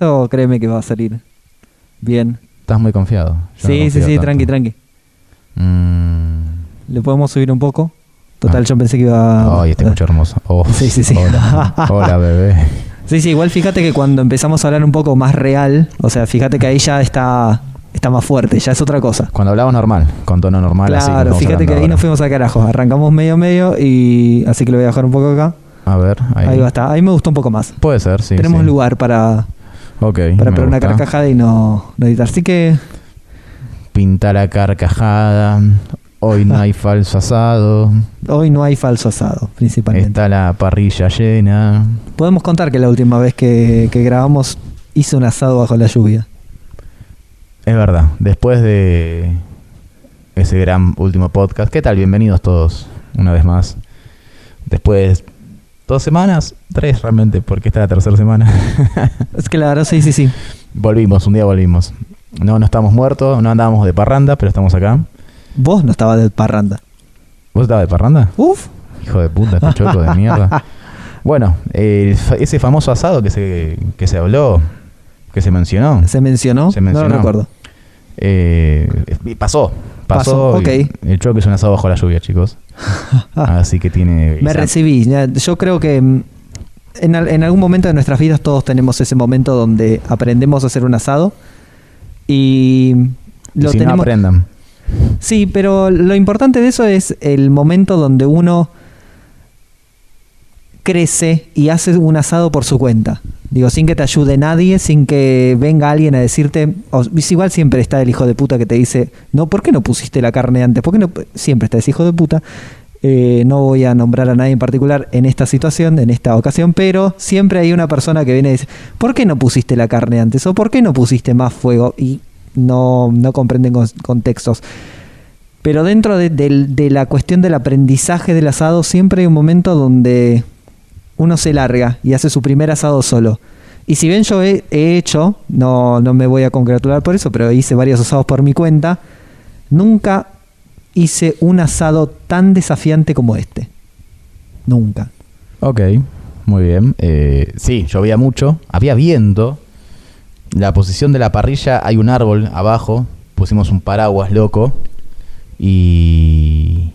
Esto créeme que va a salir bien. Estás muy confiado. Yo no sí, sí, sí, tanto. tranqui, tranqui. Mm. Le podemos subir un poco. Total, Ah. yo pensé que iba Ay, este mucho hermoso. Oh, Sí, sí, sí. Hola, Hola, bebé. Sí, sí, igual fíjate que cuando empezamos a hablar un poco más real, o sea, fíjate que ahí ya está, está más fuerte, ya es otra cosa. Cuando hablamos normal, con tono normal, Claro, fíjate que ahí nos fuimos a carajo. Arrancamos medio medio y así que lo voy a dejar un poco acá. A ver, ahí. Ahí, va a estar. Ahí me gustó un poco más. Puede ser, sí. Tenemos sí. lugar para, Ok. para pegar una carcajada y no, no editar. Así que Pintar a carcajada. Hoy no hay falso asado. hoy no hay falso asado, principalmente. Está la parrilla llena. Podemos contar que la última vez que, que grabamos hice un asado bajo la lluvia. Es verdad. Después de ese gran último podcast. ¿Qué tal? Bienvenidos todos una vez más. Después dos semanas, tres realmente, porque esta es la tercera semana. Es que la verdad, sí, sí, sí. volvimos, un día volvimos. No, no estamos muertos, no andábamos de parranda, pero estamos acá. Vos no estabas de parranda. ¿Vos estabas de parranda? Uf. Hijo de puta, este choco de mierda. Bueno, ese famoso asado que se, que se habló, que se mencionó, ¿Se mencionó? Se mencionó. No lo recuerdo. Eh, y pasó. Pasó, Pasó. El choco es un asado bajo la lluvia, chicos. Así que tiene. Me esa- recibí. Yo creo que mm, en, al- en algún momento de nuestras vidas todos tenemos ese momento donde aprendemos a hacer un asado y y lo si no tenemos. aprendan. sí, pero lo importante de eso es el momento donde uno crece y hace un asado por su cuenta. Digo, sin que te ayude nadie, sin que venga alguien a decirte, o, igual siempre está el hijo de puta que te dice, no, ¿por qué no pusiste la carne antes? ¿Por qué no? Siempre está ese hijo de puta. Eh, no voy a nombrar a nadie en particular en esta situación, en esta ocasión, pero siempre hay una persona que viene y dice, ¿por qué no pusiste la carne antes? ¿O por qué no pusiste más fuego? Y no, no comprenden con- contextos. Pero dentro de la cuestión del aprendizaje del asado, siempre hay un momento donde uno se larga y hace su primer asado solo. Y si bien yo he, he hecho, no, no me voy a congratular por eso, pero hice varios asados por mi cuenta, nunca hice un asado tan desafiante como este. Nunca. Ok, muy bien. Eh, sí, llovía mucho, había viento. La posición de la parrilla, hay un árbol abajo. Pusimos un paraguas loco. Y.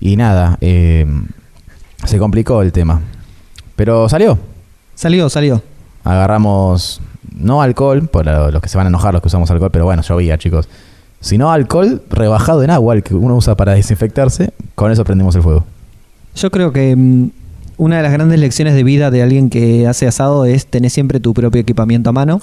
Y nada, eh, se complicó el tema. Pero salió. Salió, salió. Agarramos, no alcohol, por lo- los que se van a enojar los que usamos alcohol, pero bueno, llovía, chicos. Sino alcohol rebajado en agua, el que uno usa para desinfectarse. Con eso prendemos el fuego. Yo creo que mm, una de las grandes lecciones de vida de alguien que hace asado es tener siempre tu propio equipamiento a mano.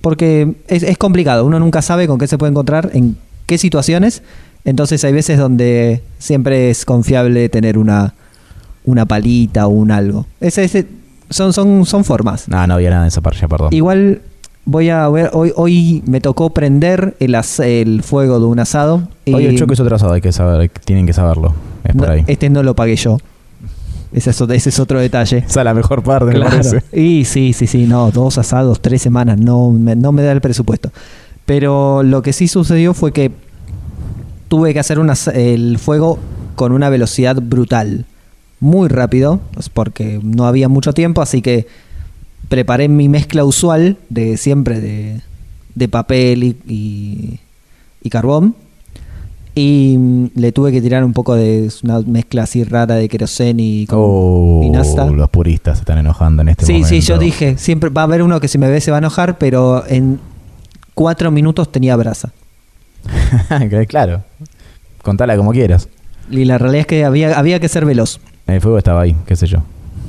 Porque es, es complicado, uno nunca sabe con qué se puede encontrar, en qué situaciones. Entonces hay veces donde siempre es confiable tener una, una palita o un algo. Ese, ese- son, son, son formas. No, no había nada en esa parrilla, perdón. Igual voy a ver, hoy, hoy me tocó prender el, as- el fuego de un asado. Oye, el y- choque es otro asado, hay que saber, tienen que saberlo. Es por no, ahí. Este no lo pagué yo. Ese es, ese es otro detalle. Esa es la mejor parte, me parece. Y sí, sí, sí, no, dos asados, tres semanas, no me, no me da el presupuesto. Pero lo que sí sucedió fue que tuve que hacer el fuego con una velocidad brutal, muy rápido, porque no había mucho tiempo, así que preparé mi mezcla usual de siempre de, de papel y, y- y carbón. Y mm, le tuve que tirar un poco de una mezcla así rara de queroseno y, con- Oh, y nasta. los puristas se están enojando en este Sí, momento. sí, yo dije, siempre va a haber uno que si me ve se va a enojar, pero en cuatro minutos tenía brasa. claro. Contala como quieras. Y la realidad es que había, había que ser veloz. El fuego estaba ahí, qué sé yo.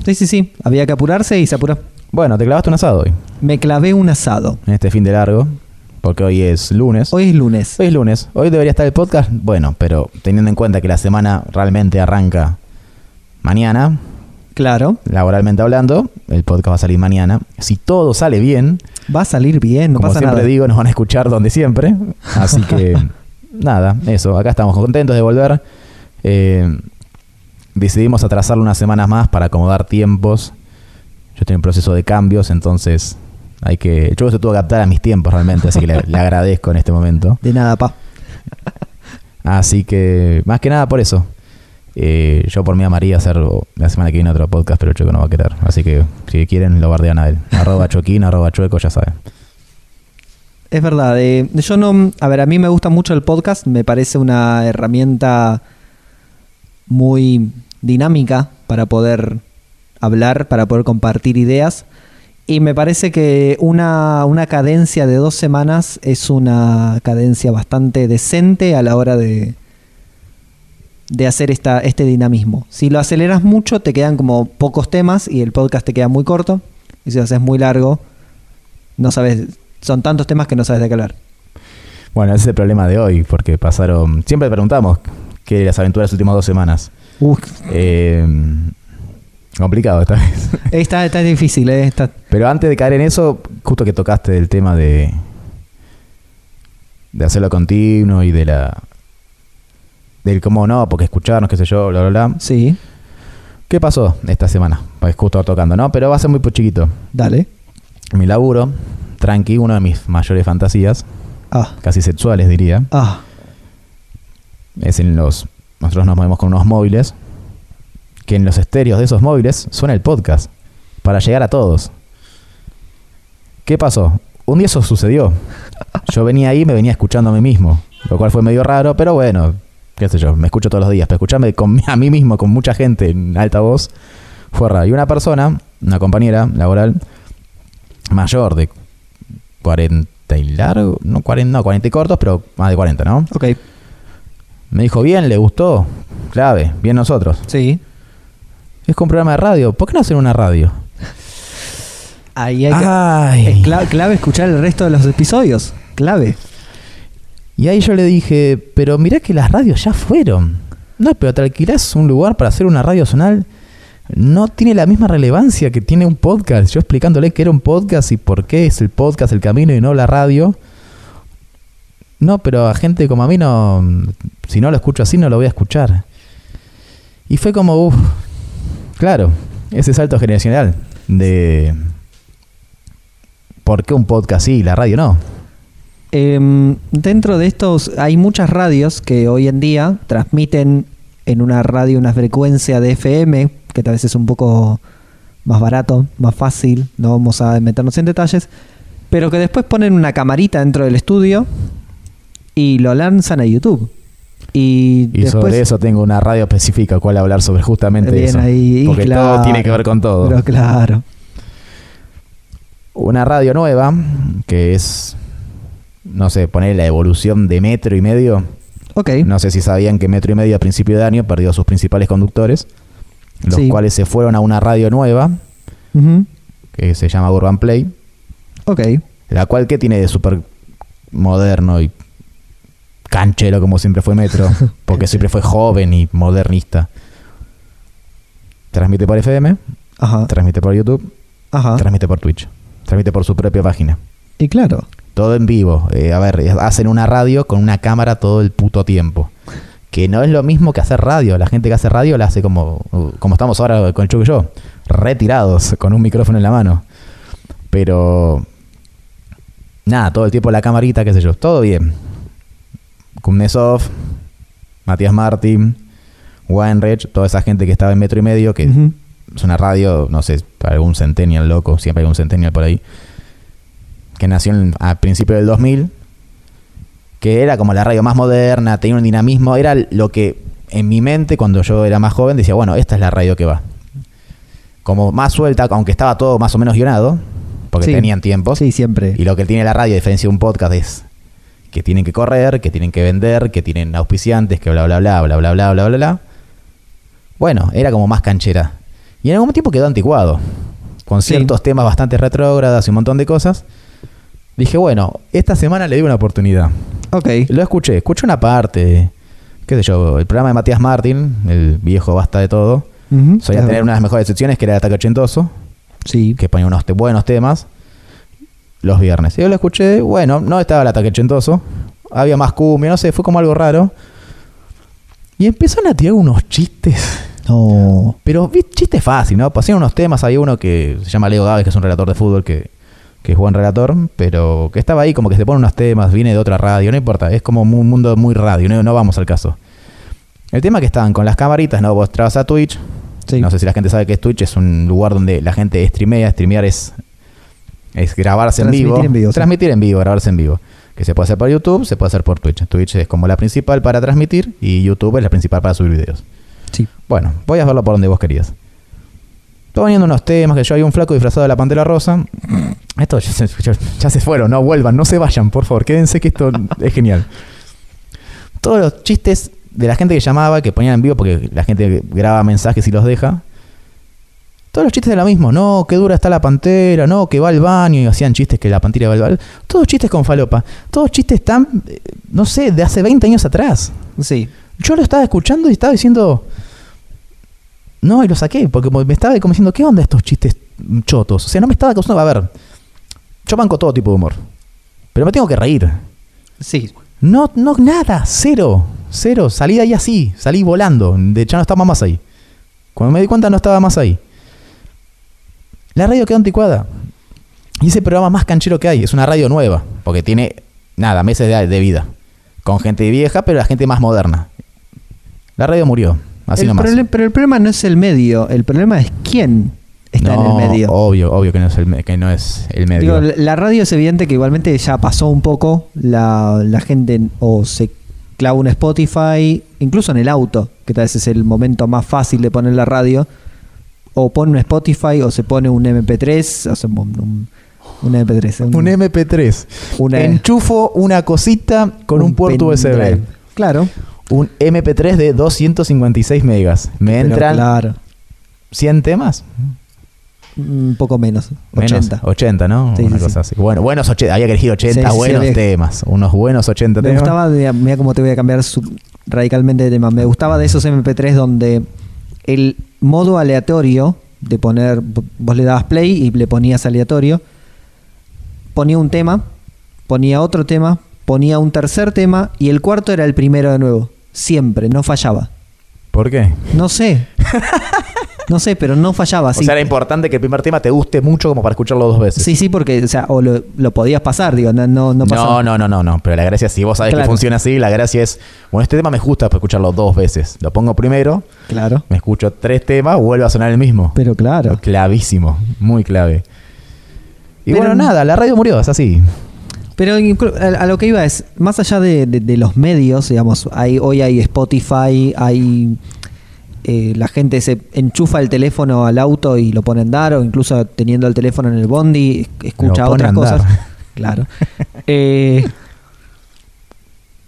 Sí, sí, sí, había que apurarse y se apuró. Bueno, te clavaste un asado hoy, Me clavé un asado. en este fin de largo, porque hoy es lunes. Hoy es lunes. Hoy es lunes. Hoy debería estar el podcast. Bueno, pero teniendo en cuenta que la semana realmente arranca mañana, Claro, laboralmente hablando, el podcast va a salir mañana. Si todo sale bien, va a salir bien, no como pasa siempre nada. digo, nos van a escuchar donde siempre. Así que, nada, eso. Acá estamos contentos de volver. Eh, decidimos atrasarlo unas semanas más para acomodar tiempos. Yo estoy en proceso de cambios, entonces hay que. Yo se tuvo que adaptar a mis tiempos realmente, así que le, le agradezco en este momento. De nada, pa. Así que, más que nada por eso. Eh, yo por mí amaría hacer la semana que viene otro podcast, pero Chueco no va a querer. Así que si quieren, lo bardean a él. arroba choquín, arroba chueco, ya saben. Es verdad, eh, yo no... A ver, a mí me gusta mucho el podcast, me parece una herramienta muy dinámica para poder hablar, para poder compartir ideas. Y me parece que una, una cadencia de dos semanas es una cadencia bastante decente a la hora de, de hacer esta, este dinamismo. Si lo aceleras mucho, te quedan como pocos temas y el podcast te queda muy corto. Y si lo haces muy largo, no sabes, son tantos temas que no sabes de qué hablar. Bueno, ese es el problema de hoy, porque pasaron. Siempre preguntamos qué las aventuras de las últimas dos semanas. Eh, complicado esta vez. Está, está difícil, ¿eh? Está... Pero antes de caer en eso, justo que tocaste el tema de. de hacerlo continuo y de la del cómo no, porque escucharnos, qué sé yo, bla, bla, bla. Sí. ¿Qué pasó esta semana? Pues justo tocando, ¿no? Pero va a ser muy chiquito. Dale. Mi laburo, tranqui, una de mis mayores fantasías. Ah. Casi sexuales, diría. Ah. Es en los. Nosotros nos movemos con unos móviles. Que en los estéreos de esos móviles suena el podcast. Para llegar a todos. ¿Qué pasó? Un día eso sucedió. Yo venía ahí y me venía escuchando a mí mismo. Lo cual fue medio raro, pero bueno, qué sé yo, me escucho todos los días, pero escucharme con, a mí mismo, con mucha gente en alta voz, fue raro. Y una persona, una compañera laboral, mayor de 40 y largo, no 40, no, 40 y cortos, pero más de 40, ¿no? Ok. Me dijo, bien, le gustó, clave, bien nosotros. Sí. Es con un programa de radio, ¿por qué no hacer una radio? Ahí hay que, es clave, clave escuchar el resto de los episodios, clave. Y ahí yo le dije, pero mirá que las radios ya fueron. No, pero te alquilás un lugar para hacer una radio zonal. No tiene la misma relevancia que tiene un podcast. Yo explicándole que era un podcast y por qué es el podcast el camino y no la radio. No, pero a gente como a mí no. Si no lo escucho así, no lo voy a escuchar. Y fue como, uff. Claro, ese salto generacional de. ¿Por qué un podcast sí y la radio no? Em, dentro de estos hay muchas radios que hoy en día transmiten en una radio una frecuencia de FM, que tal vez es un poco más barato, más fácil, no vamos a meternos en detalles, pero que después ponen una camarita dentro del estudio y lo lanzan a YouTube. Y, sobre eso tengo una radio específica cual hablar sobre justamente eso. porque todo tiene que ver con todo. Pero claro. Una radio nueva que es no sé, poner la evolución de metro y medio. Ok. No sé si sabían que metro y medio a principio de año perdió a sus principales conductores, los cuales se fueron a una radio nueva, que se llama Urban Play. Ok. La cual que tiene de súper moderno y canchero como siempre fue Metro, porque siempre fue joven y modernista. Transmite por FM, Ajá. transmite por YouTube, Ajá. transmite por Twitch, transmite por su propia página. Y claro. Todo en vivo. Eh, a ver, hacen una radio con una cámara todo el puto tiempo. Que no es lo mismo que hacer radio. La gente que hace radio la hace como, como estamos ahora con el Chuck y yo. Retirados, con un micrófono en la mano. Pero... Nada, todo el tiempo la camarita, qué sé yo. Todo bien. Kumnesov, Matías Martín, Weinreich, toda esa gente que estaba en metro y medio, que es una radio, no sé, para algún centennial loco, siempre hay un centennial por ahí que nació a principios del 2000, que era como la radio más moderna, tenía un dinamismo, era lo que en mi mente cuando yo era más joven decía, bueno, esta es la radio que va. Como más suelta, aunque estaba todo más o menos guionado, porque tenían tiempos. Sí, siempre. Y lo que tiene la radio, a diferencia de un podcast, es que tienen que correr, que tienen que vender, que tienen auspiciantes, que bla, bla, bla, bla, bla, bla, bla, bla, bla. Bueno, era como más canchera. Y en algún tiempo quedó anticuado, con ciertos temas bastante retrógradas y un montón de cosas. Dije, bueno, esta semana le di una oportunidad. Ok. Lo escuché, escuché una parte, qué sé yo, el programa de Matías Martín, el viejo basta de todo. Solía tener una de las mejores secciones que era el ataque ochentoso. Sí. Que ponía unos buenos temas los viernes. Y yo lo escuché, bueno, no estaba el ataque ochentoso, había más cumbia, no sé, fue como algo raro. Y empezaron a tirar unos chistes. No. Pero chistes fácil, ¿no? Pasaron unos temas, hay uno que se llama Leo Gávez, que es un relator de fútbol que que es buen relator, pero que estaba ahí como que se pone unos temas, viene de otra radio, no importa, es como un mundo muy radio, no, vamos al caso. El tema que estaban con las camaritas, ¿no? Vos trabas a Twitch. Sí. No sé si la gente sabe que es Twitch, es un lugar donde la gente streamea. Streamear es, es grabarse en vivo. en vivo, sí. Transmitir en vivo, grabarse en vivo. Que se puede hacer por YouTube, se puede hacer por Twitch. Twitch es como la principal para transmitir y YouTube es la principal para subir videos. Sí. Bueno, voy a verlo por donde vos querías. Estoy poniendo unos temas que yo hay un flaco disfrazado de la pantera rosa. Esto ya se, ya se fueron, no vuelvan, no se vayan, por favor, quédense que esto es genial. Todos los chistes de la gente que llamaba, que ponían en vivo, porque la gente graba mensajes y los deja. Todos los chistes de lo mismo, no, que dura está la pantera, no, que va al baño y hacían chistes que la pantera va al baño. Todos chistes con falopa. Todos chistes tan, eh, no sé, de hace 20 años atrás. Sí. Yo lo estaba escuchando y estaba diciendo. No, y lo saqué, porque me estaba como diciendo, ¿qué onda estos chistes chotos? O sea, no me estaba causando. A ver, yo banco todo tipo de humor. Pero me tengo que reír. Sí. No, no, nada, cero, cero. Salí de ahí así, salí volando. De hecho, no estaba más ahí. Cuando me di cuenta, no estaba más ahí. La radio quedó anticuada. Y ese programa más canchero que hay. Es una radio nueva, porque tiene, nada, meses de, de vida. Con gente vieja, pero la gente más moderna. La radio murió, así El nomás. pero el problema no es el medio, el problema es quién está en el medio. Obvio, obvio que no es el, que no es el medio. Digo, la radio es evidente que igualmente ya pasó un poco. La, la gente o se clava un Spotify, incluso en el auto, que tal vez es el momento más fácil de poner la radio. O pone un Spotify o se pone un MP3, o sea, un, un- un MP3. un MP3. Una- Enchufo una cosita con un, puerto USB. Claro. Un MP3 de 256 megas. Me entran Claro. 100 temas. Un poco menos. Menos, 80. 80, ¿no? Sí, Una sí, cosa así. Bueno, buenos 80. Había que elegir 80 Sí, sí, buenos temas. Unos buenos 80 Me temas. gustaba, de, mira cómo te voy a cambiar su- radicalmente de tema. Me gustaba de esos MP3 donde el modo aleatorio de poner, vos le dabas play y le ponías aleatorio, ponía un tema, ponía otro tema, ponía un tercer tema y el cuarto era el primero de nuevo. Siempre, no fallaba. ¿Por qué? No sé. No sé, pero no fallaba. O sí. sea, era importante que el primer tema te guste mucho como para escucharlo dos veces. Sí, sí, porque, o sea, o lo, lo podías pasar, digo, no, no, no pasaba. No, no, no, no, no. Pero la gracia, si vos sabés que funciona así, la gracia es, bueno, este tema me gusta para escucharlo dos veces. Lo pongo primero, Claro. me escucho tres temas, vuelve a sonar el mismo. Pero claro. Clavísimo, muy clave. Y Pero- bueno, nada, la radio murió, es así. Pero a, a lo que iba es, más allá de, de- de los medios, digamos, hay, hoy hay Spotify, hay eh, la gente se enchufa el teléfono al auto y lo pone a andar, o incluso teniendo el teléfono en el bondi, es- escucha otras cosas. Claro. Eh,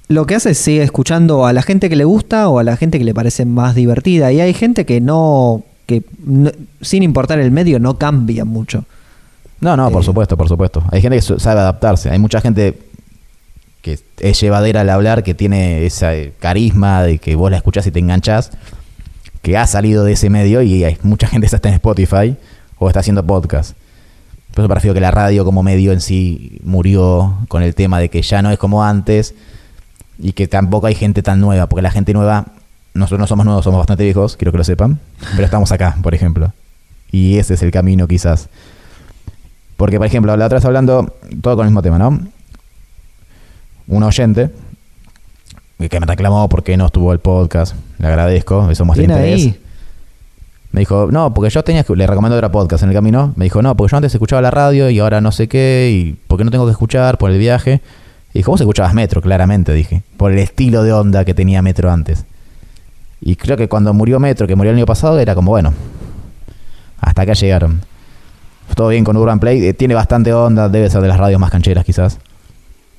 lo que hace es sigue escuchando a la gente que le gusta o a la gente que le parece más divertida. Y hay gente que no, que no- sin importar el medio, no cambia mucho. No, no, por Eh. supuesto, por supuesto. Hay gente que sabe adaptarse. Hay mucha gente que es llevadera al hablar, que tiene ese carisma de que vos la escuchás y te enganchás, que ha salido de ese medio y hay mucha gente que está en Spotify o está haciendo podcast. Por eso prefiero que la radio como medio en sí murió con el tema de que ya no es como antes y que tampoco hay gente tan nueva, porque la gente nueva, nosotros no somos nuevos, somos bastante viejos, quiero que lo sepan, pero estamos acá, por ejemplo. Y ese es el camino quizás. Porque, por ejemplo, la otra vez hablando, todo con el mismo tema, ¿no? Un oyente que me reclamó porque no estuvo el podcast, le agradezco, eso muestra interés. ahí. Me dijo, no, porque yo tenía que, le recomiendo otro podcast en el camino. Me dijo, no, porque yo antes escuchaba la radio y ahora no sé qué, y porque no tengo que escuchar por el viaje. Y dijo, vos escuchabas Metro, claramente, dije, por el estilo de onda que tenía Metro antes. Y creo que cuando murió Metro, que murió el año pasado, era como, bueno, hasta acá llegaron. Todo bien con Urban Play, eh, tiene bastante onda, debe ser de las radios más cancheras quizás.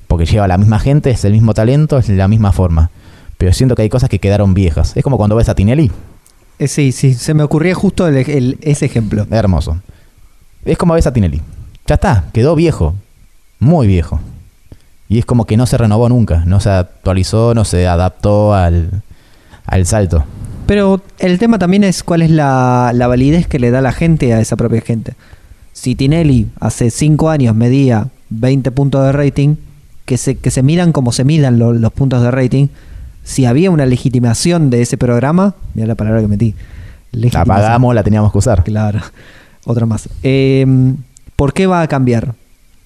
Porque lleva la misma gente, es el mismo talento, es la misma forma. Pero siento que hay cosas que quedaron viejas. Es como cuando ves a Tinelli, Eh, sí, sí, se me ocurría justo el- el- ese ejemplo. Hermoso. Es como ves a Tinelli. Ya está, quedó viejo. Muy viejo. Y es como que no se renovó nunca. No se actualizó, no se adaptó al, al salto. Pero el tema también es cuál es la, la validez que le da la gente a esa propia gente. Si Tinelli hace 5 años medía 20 puntos de rating, que se, que se midan como se midan lo- los puntos de rating, si había una legitimación de ese programa, mira la palabra que metí. La pagamos, la teníamos que usar. Claro, otra más. Eh, ¿Por qué va a cambiar?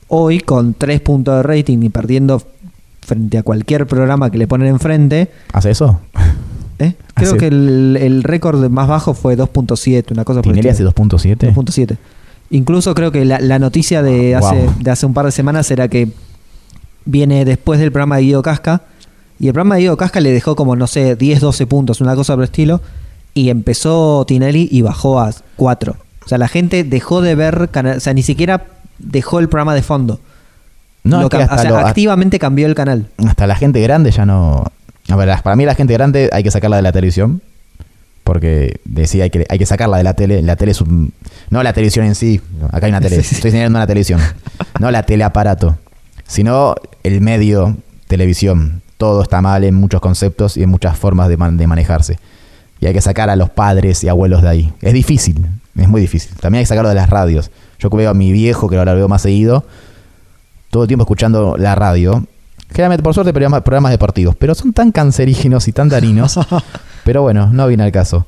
Hoy, con 3 puntos de rating y perdiendo frente a cualquier programa que le ponen enfrente, ¿Hace eso? ¿Eh? Creo Hace- que el, el récord más bajo fue 2.7, una cosa por el ¿Tinelli hace estilo. 2.7? 2.7. Incluso creo que la, la noticia de Wow. hace, de hace un par de semanas era que viene después del programa de Guido Casca. Y el programa de Guido Casca le dejó como, no sé, 10, 12 puntos, una cosa por el estilo. Y empezó Tinelli y bajó a 4. O sea, la gente dejó de ver, cana- o sea, ni siquiera dejó el programa de fondo. No, Lo hasta o sea, lo- activamente cambió el canal. hasta la gente grande ya no. A ver, para mí la gente grande hay que sacarla de la televisión. Porque decía hay que, hay que sacarla de la tele. La tele es un. No la televisión en sí. Acá hay una tele. Sí, sí. Estoy señalando una televisión. No la teleaparato. Sino el medio televisión. Todo está mal en muchos conceptos y en muchas formas de, man- de manejarse. Y hay que sacar a los padres y abuelos de ahí. Es difícil. Es muy difícil. También hay que sacarlo de las radios. Yo veo a mi viejo, que ahora lo veo más seguido, todo el tiempo escuchando la radio. Generalmente, por suerte, programas, programas deportivos. Pero son tan cancerígenos y tan darinos. pero bueno, no viene al caso.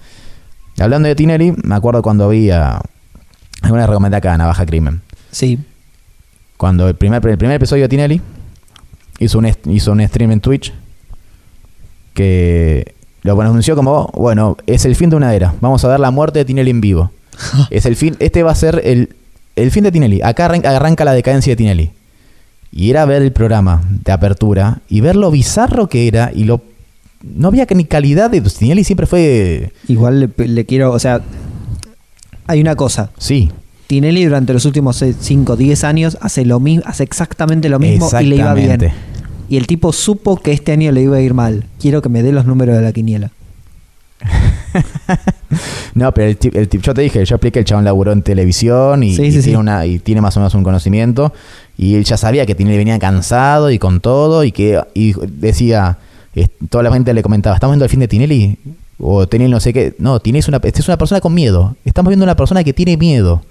Hablando de Tinelli, me acuerdo cuando vi a... Alguna recomendé acá, Navaja Crimen. Sí. Cuando el primer, el primer episodio de Tinelli hizo un, hizo un stream en Twitch que lo anunció como, bueno, es el fin de una era. Vamos a ver la muerte de Tinelli en vivo. es el fin, este va a ser el, el fin de Tinelli. Acá arranca, arranca la decadencia de Tinelli. Y era ver el programa de apertura y ver lo bizarro que era y lo... No había ni calidad de... Tinelli siempre fue... Igual le, le quiero, o sea, hay una cosa. Sí, Tinelli durante los últimos 5 o 10 años hace lo mismo, hace exactamente lo mismo y le iba bien. Y el tipo supo que este año le iba a ir mal. Quiero que me dé los números de la quiniela. No, pero el tip, el tip- yo te dije, yo expliqué, el chabón laburó en televisión y, Sí, y sí, tiene sí. una y tiene más o menos un conocimiento y él ya sabía que Tinelli venía cansado y con todo y que y decía, eh, toda la gente le comentaba, ¿estamos viendo el fin de Tinelli? O Tinelli no sé qué. No, Tinelli es una, esta es una persona con miedo. Estamos viendo una persona que tiene miedo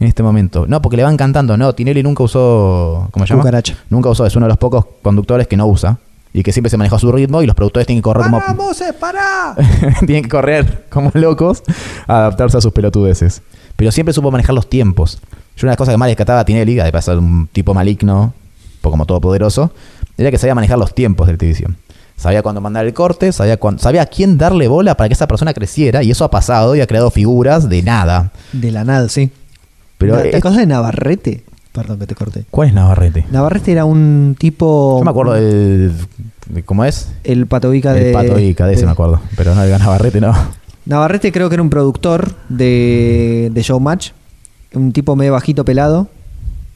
en este momento. No, porque le van cantando. No, Tinelli nunca usó, ¿cómo se llama? Cucaracha. Nunca usó, es uno de los pocos conductores que no usa y que siempre se manejó a su ritmo y los productores tienen que correr como para! tienen que correr como locos a adaptarse a sus pelotudeces. Pero siempre supo manejar los tiempos. Yo una de las cosas que más rescataba a Tinelli, además de ser un tipo maligno, un poco como todopoderoso, era que sabía manejar los tiempos de la televisión. Sabía cuándo mandar el corte, sabía, cuándo- sabía a quién darle bola para que esa persona creciera, y eso ha pasado y ha creado figuras de nada. De la nada, sí. Pero ¿Te eh, de Navarrete? Perdón que te corté. ¿Cuál es Navarrete? Navarrete era un tipo. Yo me acuerdo del... de- ¿Cómo es? El patovica de. el Pato Ica, de ese me acuerdo. Pero no, el Navarrete no. Navarrete creo que era un productor de, de Showmatch. Un tipo medio bajito pelado.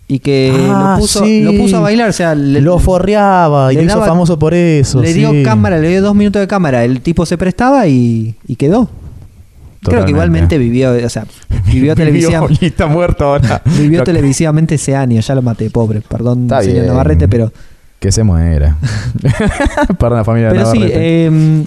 Y que Ah, lo, puso, sí. lo puso a bailar. O sea, le, lo forreaba y le lo hizo daba- famoso por eso. le dio sí. cámara, le dio dos minutos de cámara. El tipo se prestaba y, y quedó. Creo que igualmente vivió, o sea, vivió televisivamente. y está muerto ahora. Vivió televisivamente ese año, ya lo maté, pobre. Perdón, Está señor bien. Navarrete, pero. Que se muera. Perdón, la familia Pero sí, Navarrete. eh,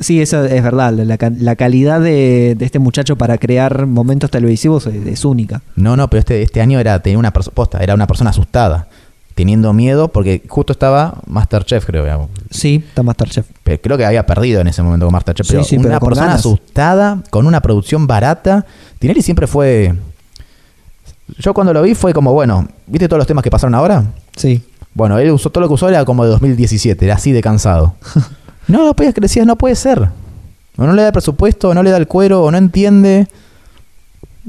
sí, eso es verdad. La, ca- la calidad de, de este muchacho para crear momentos televisivos es, es única. No, no, pero este, este año era tenía una persona era una persona asustada, teniendo miedo porque justo estaba Masterchef, creo. digamos. Sí, está Masterchef. Pero creo que había perdido en ese momento con Masterchef, Sí, pero sí, una pero persona ganas. asustada, con una producción barata. Tinelli siempre fue Yo cuando lo vi fue como, bueno, ¿viste todos los temas que pasaron ahora? Sí. Bueno, él usó todo lo que usó era como de 2017, era así de cansado. no, no podías que decías, no puede ser. O no le da el presupuesto, o no le da el cuero, o no entiende.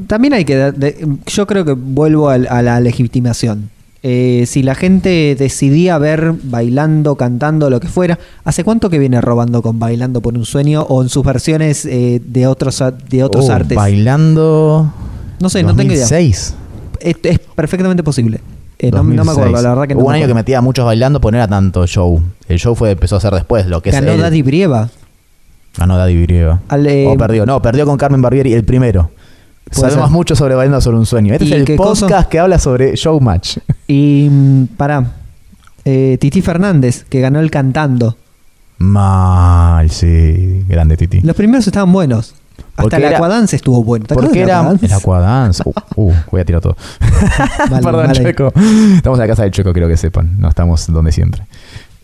También hay que... yo creo que vuelvo a, la legitimación. Eh, si la gente decidía ver bailando, cantando, lo que fuera, ¿hace cuánto que viene robando con Bailando por un sueño o en sus versiones eh, de otros, de otros Oh, artes? Bailando. No sé, no tengo idea. 2006. Es, es perfectamente posible. Eh, no, no me acuerdo, 2006. la verdad que no Hubo un año que metía muchos bailando, pero no era tanto show. El show fue empezó a hacer después, lo que es Ganó. Daddy Brieva. Ganó Daddy Brieva. Eh, o perdió, no, perdió con Carmen Barbieri el primero. Sabemos ser. mucho sobre Bailando sobre un sueño. Este ¿Y es el podcast cosa? que habla sobre Showmatch. Y mm, pará. Eh, Titi Fernández, que ganó el cantando. Mal, sí. Grande Titi. Los primeros estaban buenos. Hasta Porque el Aquadance estuvo bueno. ¿Te Porque era el Aquadance. Uh, uh, voy a tirar todo. Vale, Perdón, vale. Checo. Estamos en la casa del Checo, quiero que sepan. No estamos donde siempre.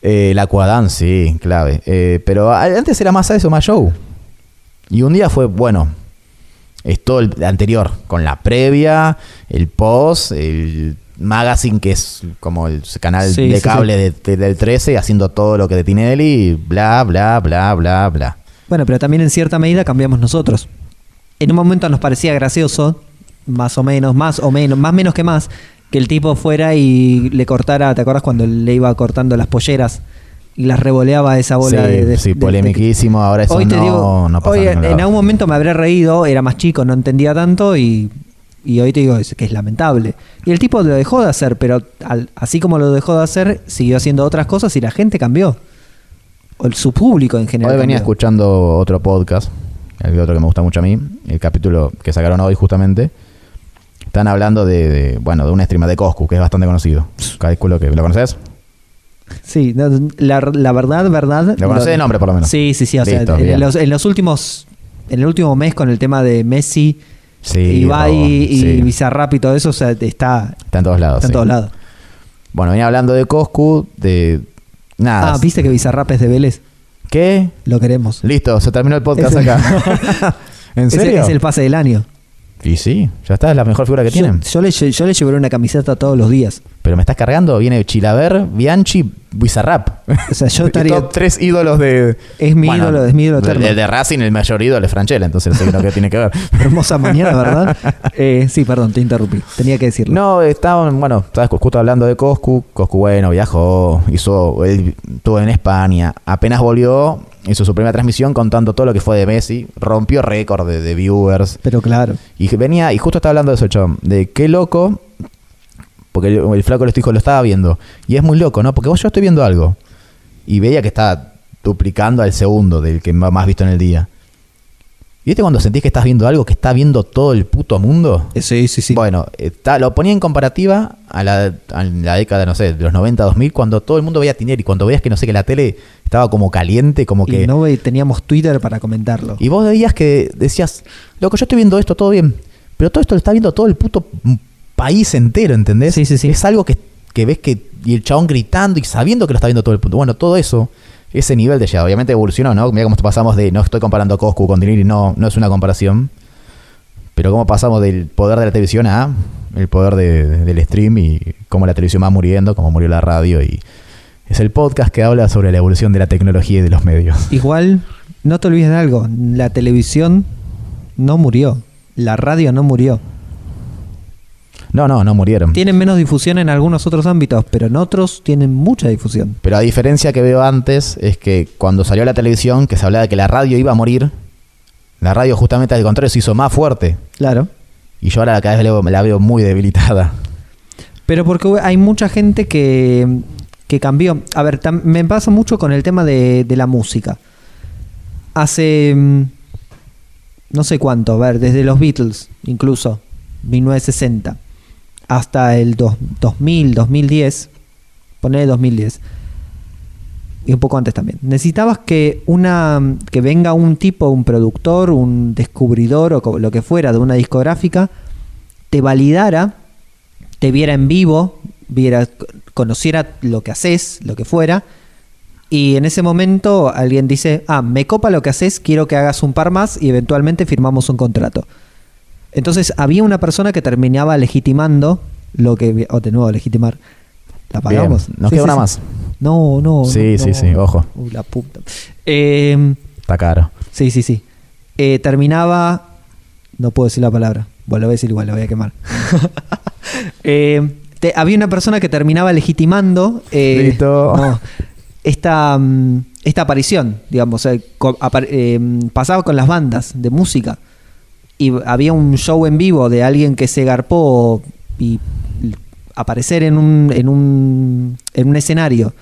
Eh, el Aquadance, sí, clave. Eh, pero antes era más eso, más show. Y un día fue, bueno, es todo el anterior, con la previa, el post, el magazine, que es como el canal Sí, de sí, cable de- de- del 13, haciendo todo lo que de Tinelli, bla, bla, bla, bla, bla. Bueno, pero también en cierta medida cambiamos nosotros. En un momento nos parecía gracioso, más o menos, más o menos, más menos que más, que el tipo fuera y le cortara, ¿te acuerdas cuando le iba cortando las polleras y las revoleaba esa bola sí, de, de- sí, de- polemiquísimo. Ahora eso Hoy te no, digo, no pasa hoy en en, algún momento me habré reído, era más chico, no entendía tanto y, y hoy te digo es- que es lamentable. Y el tipo lo dejó de hacer, pero al- así como lo dejó de hacer, siguió haciendo otras cosas y la gente cambió. O el- su público en general. Hoy venía cambió. escuchando otro podcast, el otro que me gusta mucho a mí, el capítulo que sacaron hoy justamente. Están hablando de, de, bueno, de un streamer de Coscu, que es bastante conocido. Calculo que lo conoces. Sí, la, la verdad, verdad. Lo conocés de nombre, por lo menos. Sí, sí, sí. O Listo, sea, en los, en los últimos. En el último mes con el tema de Messi, Sí, Ibai robo, y sí. Bizarrap y todo eso, o sea, está, Está en todos lados. está en sí. todos lados. Bueno, venía hablando de Coscu, de nada. Ah, ¿viste que Bizarrap es de Vélez? ¿Qué? Lo queremos. Listo, se terminó el podcast Es el- acá. ¿En Es el- serio? Es el pase del año. Y sí, ya está, es la mejor figura que Yo, tienen. yo le, yo le llevaré una camiseta todos los días. Pero me estás cargando, viene Chilaver, Bianchi, Bizarrap. O sea, yo estaría. Top tres ídolos de. Es mi ídolo, es mi ídolo el- eterno. El de Racing, el mayor ídolo es Franchella, entonces no sé lo que tiene que ver. Hermosa mañana, ¿verdad? Eh, sí, perdón, te interrumpí. Tenía que decirlo. No, estaban, bueno, estabas justo hablando de Coscu. Coscu, bueno, viajó, hizo, él estuvo en España. Apenas volvió, hizo su primera transmisión contando todo lo que fue de Messi. Rompió récord de, de viewers. Pero claro. Y venía, y justo estaba hablando de eso, chabón, de qué loco, porque el, el flaco lo dijo, lo estaba viendo. Y es muy loco, ¿no? Porque vos yo estoy viendo algo. Y veía que estaba duplicando al segundo del que más visto en el día. ¿Y viste cuando sentís que estás viendo algo que está viendo todo el puto mundo? Eh, Sí, sí, sí. Bueno, está, lo ponía en comparativa a la, a la década, no sé, de los 90, 2000, cuando todo el mundo veía Tiner y cuando veías que, no sé, que la tele estaba como caliente, como que... y no teníamos Twitter para comentarlo. Y vos veías que decías, loco, yo estoy viendo esto, todo bien. Pero todo esto lo está viendo todo el puto país entero, ¿entendés? Sí, sí, sí. Es algo que, que ves que. Y el chabón gritando y sabiendo que lo está viendo todo el puto. Bueno, todo eso, ese nivel de ya, obviamente evolucionó, ¿no? Mira cómo pasamos de. No estoy comparando Coscu con Tiniri, no, no es una comparación. Pero cómo pasamos del poder de la televisión a el poder de- de- del stream y cómo la televisión va muriendo, cómo murió la radio y. Es el podcast que habla sobre la evolución de la tecnología y de los medios. Igual, no te olvides de algo. La televisión no murió. La radio no murió. No, no, no murieron. Tienen menos difusión en algunos otros ámbitos, pero en otros tienen mucha difusión. Pero a diferencia que veo antes, es que cuando salió la televisión, que se hablaba de que la radio iba a morir, la radio justamente al contrario se hizo más fuerte. Claro. Y yo ahora cada vez la veo, la veo muy debilitada. Pero porque hay mucha gente que, que cambió. A ver, me pasa mucho con el tema de, de la música. Hace mm, no sé cuánto, a ver, desde los Beatles, incluso, 1960, hasta el dos- 2000, 2010, poner 2010, y un poco antes también. Necesitabas que una que venga un tipo, un productor, un descubridor o lo que fuera de una discográfica, te validara te viera en vivo, viera, conociera lo que haces, lo que fuera, y en ese momento alguien dice, ah, me copa lo que haces, quiero que hagas un par más y eventualmente firmamos un contrato. Entonces había una persona que terminaba legitimando lo que... O de nuevo, legitimar. ¿La pagamos? Bien, nos queda una más. No, no. Sí, no, sí, no. sí, ojo. Uy, la puta. Eh, Está caro. Sí, sí, sí. Eh, terminaba. No puedo decir la palabra. Bueno, lo voy a decir igual, lo voy a quemar. Eh, te- había una persona que terminaba legitimando. eh, no, esta, mm, esta aparición, digamos. apar- eh, pasaba con las bandas de música. Y había un show en vivo de alguien que se garpó y aparecer en un, en un, en un escenario.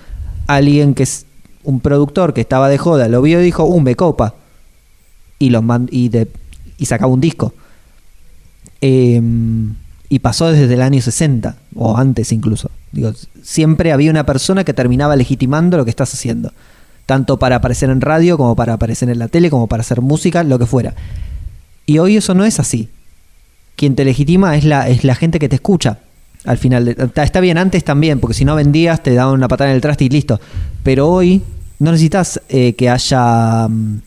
Alguien que es un productor que estaba de joda, lo vio y dijo, un me copa. Y, los man- y, de- y sacaba un disco. Em, y pasó desde el año 60, o antes incluso. Digo, siempre había una persona que terminaba legitimando lo que estás haciendo. Tanto para aparecer en radio, como para aparecer en la tele, como para hacer música, lo que fuera. Y hoy eso no es así. Quien te legitima es la, es la gente que te escucha. Al final, de- está, bien antes también, porque si no vendías te daban una patada en el traste y listo. Pero hoy no necesitas eh, que haya... mm.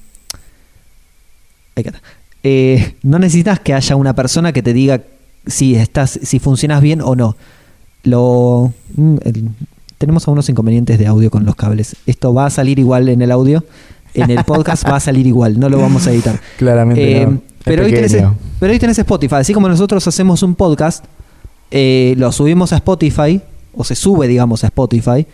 Eh, no necesitas que haya una persona que te diga si estás, si funcionas bien o no. Lo mm, tenemos algunos inconvenientes de audio con los cables. Esto va a salir igual en el audio, en el podcast va a salir igual, no lo vamos a editar. Claramente Eh, no. Pero, hoy tenés, pequeño. pero hoy tenés Spotify. Así como nosotros hacemos un podcast, eh, lo subimos a Spotify, o se sube, digamos, a Spotify,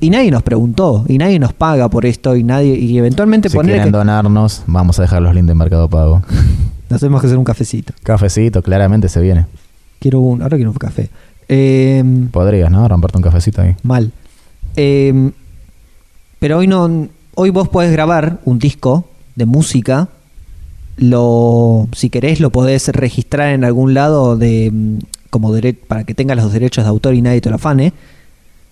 y nadie nos preguntó, y nadie nos paga por esto, y nadie y eventualmente Si poner quieren que donarnos, vamos a dejar los links de Mercado Pago. nos tenemos que hacer un cafecito. Cafecito, claramente se viene. Quiero un, ahora quiero un café. Eh, Podrías, ¿no? Romperte un cafecito ahí. mal. Eh, pero hoy no, hoy vos podés grabar un disco de música. Lo, si querés, lo podés registrar en algún lado de mm, como dere- para que tengas los derechos de autor y nadie te lo afane.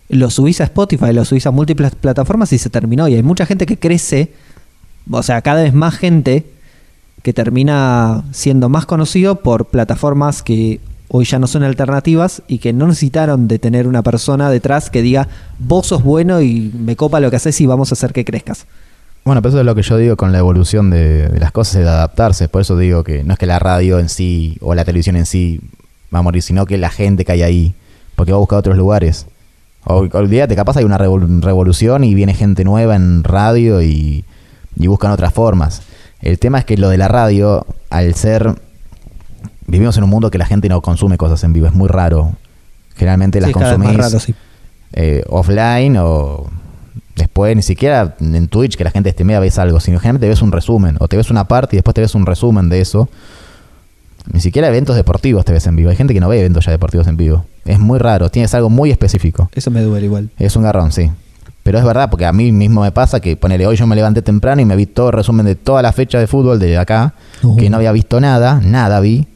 Lo subís a Spotify, lo subís a múltiples plataformas y se terminó. Y hay mucha gente que crece, o sea, cada vez más gente que termina siendo más conocido por plataformas que hoy ya no son alternativas y que no necesitaron de tener una persona detrás que diga vos sos bueno y me copa lo que haces y vamos a hacer que crezcas. Bueno, pero eso es lo que yo digo con la evolución de, las cosas, de adaptarse. Por eso digo que no es que la radio en sí o la televisión en sí va a morir, sino que la gente que hay ahí, porque va a buscar otros lugares. Olvídate, capaz hay una revol- revolución y viene gente nueva en radio y, y buscan otras formas. El tema es que lo de la radio, al ser... Vivimos en un mundo que la gente no consume cosas en vivo, es muy raro. Generalmente las Sí, consumís raro, sí. eh, offline o después ni siquiera en Twitch que la gente streamea ves algo, sino generalmente ves un resumen o te ves una parte y después te ves un resumen de eso. Ni siquiera eventos deportivos te ves en vivo. Hay gente que no ve eventos ya deportivos en vivo. Es muy raro, tienes algo muy específico. Eso me duele igual. Es un garrón, sí. Pero es verdad, porque a mí mismo me pasa que ponele, hoy yo me levanté temprano y me vi todo el resumen de toda la fecha de fútbol de acá, que no había visto nada, nada vi.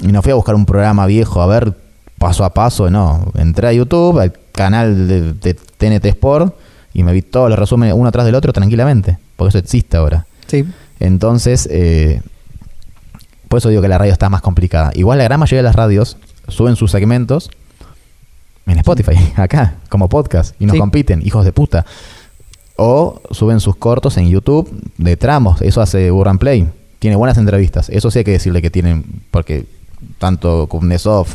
Y no fui a buscar un programa viejo a ver paso a paso, no. Entré a YouTube, al canal de, de TNT Sport, y me vi todos los resúmenes uno tras del otro tranquilamente, porque eso existe ahora. Sí. Entonces, eh, por eso digo que la radio está más complicada. Igual la gran mayoría de las radios suben sus segmentos en Spotify, acá, como podcast, y nos Sí. compiten, hijos de puta. O suben sus cortos en YouTube de tramos, eso hace Burran Play. Tiene buenas entrevistas, eso sí hay que decirle que tienen, porque tanto Kuznetsov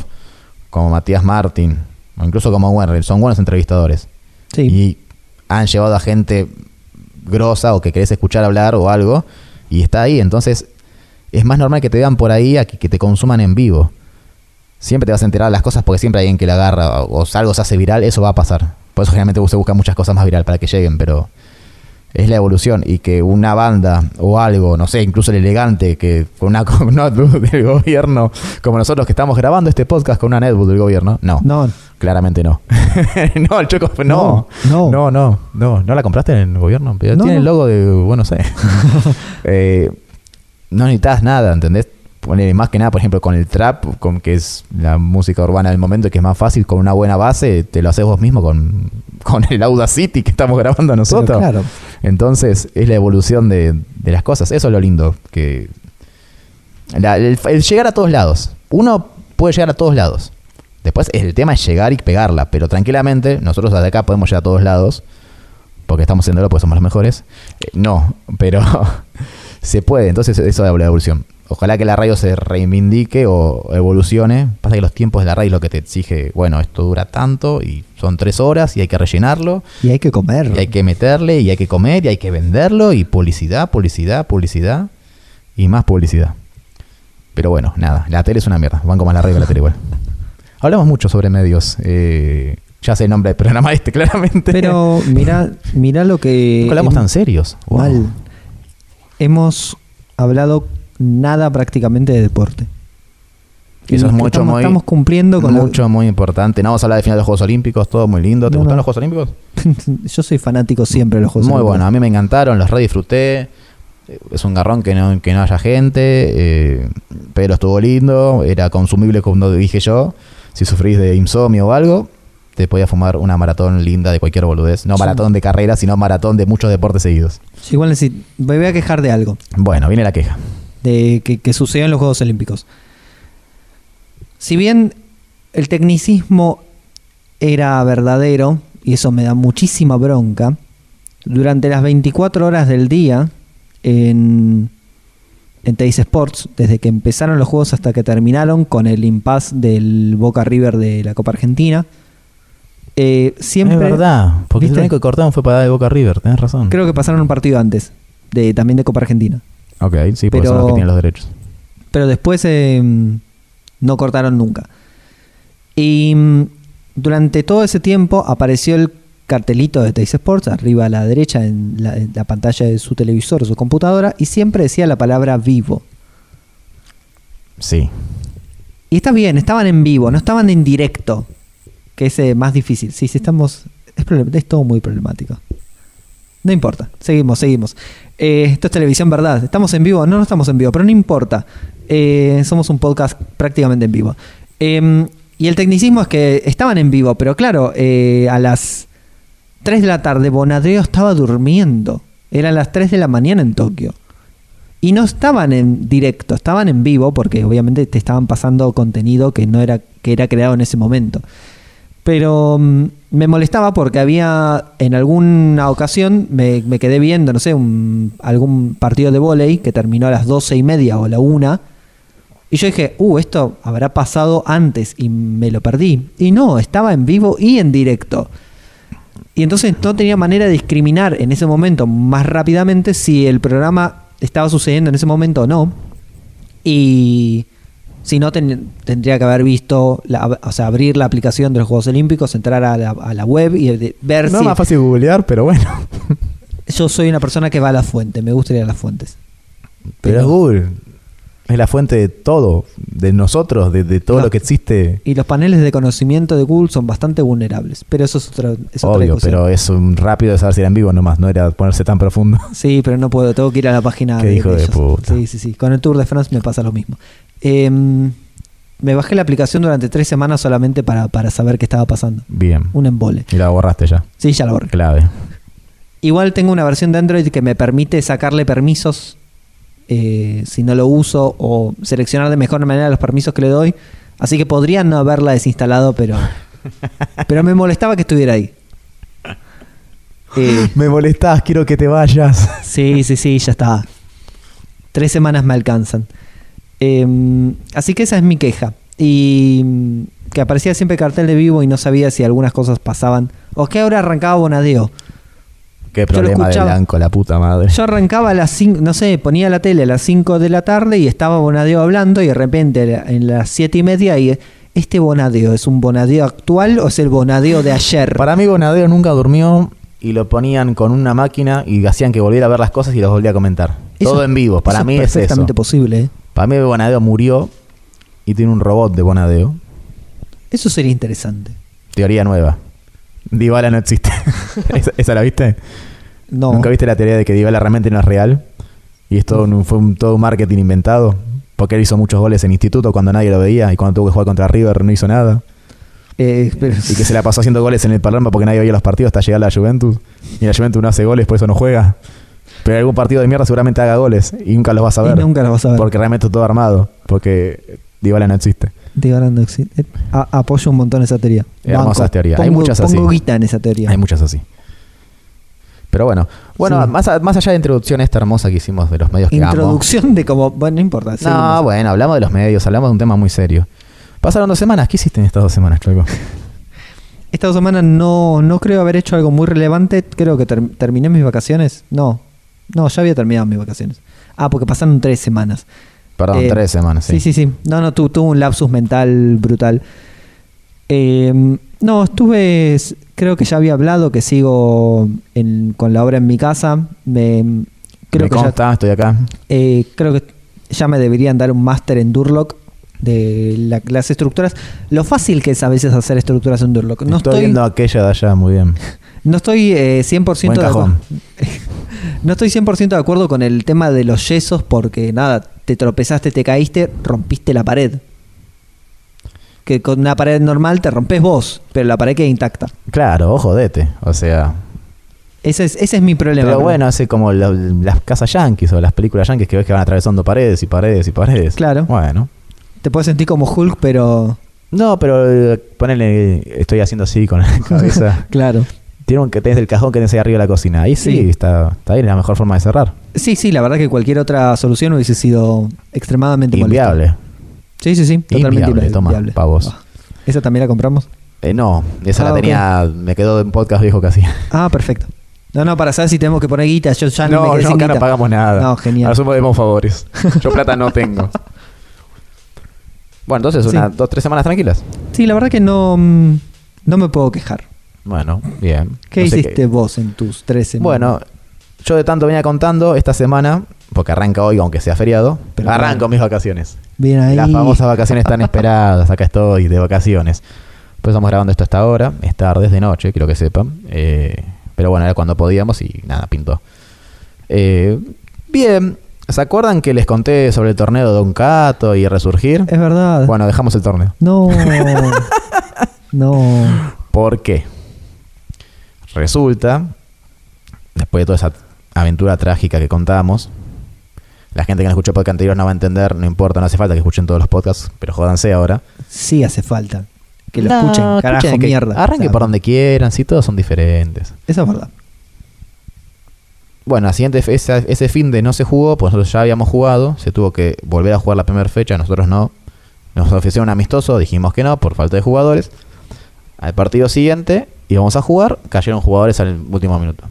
como Matías Martín, o incluso como Werner, son buenos entrevistadores Sí. y han llevado a gente grosa o que querés escuchar hablar o algo y está ahí. Entonces es más normal que te vean por ahí a que, que te consuman en vivo. Siempre te vas a enterar de las cosas porque siempre hay alguien que la agarra o, o algo se hace viral, eso va a pasar. Por eso generalmente se busca muchas cosas más viral para que lleguen, pero es la evolución y que una banda o algo, no sé, incluso el elegante, que con una, con una del gobierno, como nosotros que estamos grabando este podcast con una netbook del gobierno, no. No, Claramente no. no, el choco. No, No, no, no, no, no. la compraste en el gobierno? Pero No, tiene el logo de. Bueno, no sé. Eh, no necesitas nada, ¿entendés? Más que nada, por ejemplo, con el trap, con que es la música urbana del momento, que es más fácil, con una buena base, te lo haces vos mismo con, con el Audacity que estamos grabando pero nosotros. claro. Entonces, es la evolución de, de las cosas. Eso es lo lindo. Que la- el, el llegar a todos lados. Uno puede llegar a todos lados. Después el tema es llegar y pegarla. Pero tranquilamente, nosotros desde acá podemos llegar a todos lados. Porque estamos haciéndolo, porque somos los mejores. Eh, no, pero se puede. Entonces, eso es la evolución. Ojalá que la radio se reivindique o evolucione. Pasa que los tiempos de la radio es lo que te exige. Bueno, esto dura tanto y son tres horas y hay que rellenarlo. Y hay que comer. Y hay que meterle, y hay que comer, y hay que venderlo, y publicidad, publicidad, publicidad, y más publicidad. Pero bueno, nada, la tele es una mierda. Van como la radio y la tele igual. Hablamos mucho sobre medios. eh, ya sé el nombre del programa este, claramente. Pero mira, mira lo que. Nunca hablamos tan serios. Wow. Mal. Hemos hablado nada prácticamente de deporte. Eso es mucho, estamos, muy, estamos cumpliendo con lo- mucho, muy importante. No vamos a hablar de final de los Juegos Olímpicos, todo muy lindo. ¿Te No, gustaron no. los Juegos Olímpicos? Yo soy fanático siempre de los juegos. Muy Olímpicos. bueno, a mí me encantaron, los re disfruté. Eh, Es un garrón que no, que no haya gente, eh, pero estuvo lindo, era consumible como dije yo. Si sufrís de insomnio o algo, te podías fumar una maratón linda de cualquier boludez. No Sí. maratón de carrera, sino maratón de muchos deportes seguidos. Igual necesito- me voy a quejar de algo. Bueno, viene la queja. De que, que sucedió en los Juegos Olímpicos. Si bien el tecnicismo era verdadero, y eso me da muchísima bronca, durante las 24 horas del día en, en Teis Sports, desde que empezaron los juegos hasta que terminaron con el impasse del Boca River de la Copa Argentina, Eh, siempre. Es verdad, porque ¿Viste? el único que cortaron fue para de Boca River, tenés razón. Creo que pasaron un partido antes, de, también de Copa Argentina. Ok, sí, porque Pero- son los que tienen los derechos. Pero después eh, no cortaron nunca. Y mm, durante todo ese tiempo apareció el cartelito de Teis Sports arriba a la derecha en la, en la pantalla de su televisor o su computadora y siempre decía la palabra vivo. Sí. Y está bien, estaban en vivo, no estaban en directo, que es eh, más difícil. Sí, sí, estamos. Es, es todo muy problemático. No importa, seguimos, seguimos. Eh, esto es televisión, ¿verdad? ¿Estamos en vivo? No, no estamos en vivo, pero no importa. Eh, somos un podcast prácticamente en vivo. Eh, y el tecnicismo es que estaban en vivo, pero claro, eh, a las 3 de la tarde Bonadeo estaba durmiendo. Eran las 3 de la mañana en Tokio. Y no estaban en directo, estaban en vivo porque obviamente te estaban pasando contenido que no era que era creado en ese momento. Pero mm, me molestaba porque había en alguna ocasión me, me quedé viendo, no sé, un, algún partido de vóley que terminó a las doce y media o la una. Y yo dije, uh, esto habrá pasado antes y me lo perdí. Y no, estaba en vivo y en directo. Y entonces no tenía manera de discriminar en ese momento más rápidamente si el programa estaba sucediendo en ese momento o no. Y si no, ten- tendría que haber visto, la- o sea, abrir la aplicación de los Juegos Olímpicos, entrar a la, a la web y de- ver No si... es más fácil googlear, pero bueno. Yo soy una persona que va a la fuente, me gusta ir a las fuentes. Pero es Google. Es la fuente de todo, de nosotros, de, de todo No. lo que existe. Y los paneles de conocimiento de Google son bastante vulnerables, pero eso es, otra es otra Obvio, discusión. pero es un rápido de saber si era en vivo nomás, no era ponerse tan profundo. Sí, pero no puedo, tengo que ir a la página Qué hijo de ellos. puta. Sí, sí, sí. Con el Tour de France me pasa lo mismo. Em, me bajé la aplicación durante tres semanas solamente para, para saber qué estaba pasando. Bien. Un embole. Y la borraste ya. Sí, ya lo borré. Clave. Igual tengo una versión de Android que me permite sacarle permisos eh, si no lo uso o seleccionar de mejor manera los permisos que le doy. Así que podría no haberla desinstalado, pero, pero me molestaba que estuviera ahí. Eh, Me molestás, quiero que te vayas. Sí, sí, sí, ya está. Tres semanas me alcanzan. Eh, así que esa es mi queja. Y mm, que aparecía siempre cartel de vivo y no sabía si algunas cosas pasaban. O que ahora arrancaba Bonadeo. Qué problema de blanco, la puta madre. Yo arrancaba a las 5, no sé, ponía la tele a las 5 de la tarde y estaba Bonadeo hablando y de repente en las 7 y media y ¿este Bonadeo es un Bonadeo actual o es el Bonadeo de ayer? Para mí Bonadeo nunca durmió y lo ponían con una máquina y hacían que volviera a ver las cosas y los volvía a comentar. Eso- Todo en vivo, para eso mí es eso. perfectamente posible. ¿eh? Para mí Bonadeo murió y tiene un robot de Bonadeo. Eso sería interesante. Teoría nueva. Dybala no existe. ¿Esa, esa la viste? No. ¿Nunca viste la teoría de que Dybala realmente no es real? Y es todo un, fue un, todo un marketing inventado. Porque él hizo muchos goles en instituto cuando nadie lo veía y cuando tuvo que jugar contra River no hizo nada. Eh, pero- Y que se la pasó haciendo goles en el Palermo porque nadie veía los partidos hasta llegar a la Juventus. Y la Juventus no hace goles, por eso no juega. Pero algún partido de mierda seguramente haga goles y nunca los vas a Y ver. nunca lo vas a ver. Porque realmente todo armado. Porque Dybala no existe. Ahora no existe. Eh, a- apoyo un montón esa teoría. Hermosas teorías. Hay muchas así. Pongo guita en esa teoría. Hay muchas así. Pero bueno, bueno, Sí. más, a- más allá de la introducción esta hermosa que hicimos de los medios que amo. Introducción de como. Bueno, no importa. No, seguimos. bueno, hablamos de los medios, hablamos de un tema muy serio. Pasaron dos semanas, ¿qué hiciste en estas dos semanas, Choico? Esta dos semanas no, no creo haber hecho algo muy relevante. Creo que ter- terminé mis vacaciones. No. No, ya había terminado mis vacaciones. Ah, porque pasaron tres semanas. Perdón, Eh, tres semanas, sí. Sí, sí, sí. No, no, tu- tuve un lapsus mental brutal. Eh, no, estuve, creo que ya había hablado que sigo en- con la obra en mi casa. Me, creo Me que ya, estoy acá. eh, creo que ya me deberían dar un máster en Durlock de la- las estructuras. Lo fácil que es a veces hacer estructuras en Durlock. No estoy, estoy, viendo aquella de allá, muy bien. no estoy eh, 100% Buen de acuerdo. no estoy 100% de acuerdo con el tema de los yesos porque nada, te tropezaste, te caíste, rompiste la pared. Que con una pared normal te rompes vos, pero la pared queda intacta. Claro, ojo, dete. O sea. Ese es, ese es mi problema. Pero bueno, hace como la- las casas yankees o las películas yankees que ves que van atravesando paredes y paredes y paredes. Claro. Bueno. Te puedes sentir como Hulk, pero. No, pero eh, ponele, estoy haciendo así con la cabeza. Claro. Tiene un que tenés el cajón que tenés ahí arriba de la cocina. Ahí sí, Sí. está, está ahí, es la mejor forma de cerrar. Sí, sí, la verdad que cualquier otra solución hubiese sido extremadamente molesta. Inviable. Sí, sí, sí, totalmente Inviable, inviable. toma, pavos. Ah, ¿Esa también la compramos? Eh, no, esa Ah, la ok. tenía, me quedó de un podcast viejo casi. Ah, perfecto. No, no, para saber si tenemos que poner guita. Yo ya no, No, no, acá no pagamos nada. No, genial. Ahora somos demos favores. Yo plata no tengo. Bueno, entonces, Sí. unas dos, tres semanas tranquilas. Sí, la verdad que no, mm, no me puedo quejar. Bueno, bien. ¿Qué No sé hiciste vos en tus tres semanas? Bueno, yo de tanto venía contando esta semana, porque arranca hoy, aunque sea feriado, Pero arranco bueno. mis vacaciones. bien ahí. Las famosas vacaciones tan esperadas, acá estoy de vacaciones. Pues estamos grabando esto hasta ahora, es tarde, es de noche, quiero que sepan. Eh, pero bueno, era cuando podíamos y nada, pintó. Eh, bien, ¿se acuerdan que les conté sobre el torneo de Don Cato y Resurgir? Es verdad. Bueno, dejamos el torneo. No. no. ¿Por qué? Resulta, después de toda esa aventura trágica que contamos, la gente que no escuchó podcast anterior no va a entender, no importa, no hace falta que escuchen todos los podcasts, pero jódanse ahora. Sí hace falta. Que lo No, escuchen, carajo, escuchen, que mierda. Arranque O sea, por donde quieran, si todos son diferentes. Eso es verdad. Bueno, siguiente, esa- ese fin de no se jugó, pues nosotros ya habíamos jugado, se tuvo que volver a jugar la primera fecha, nosotros no. Nos ofrecieron un amistoso, dijimos que no, por falta de jugadores. Al partido siguiente íbamos a jugar, cayeron jugadores al último minuto.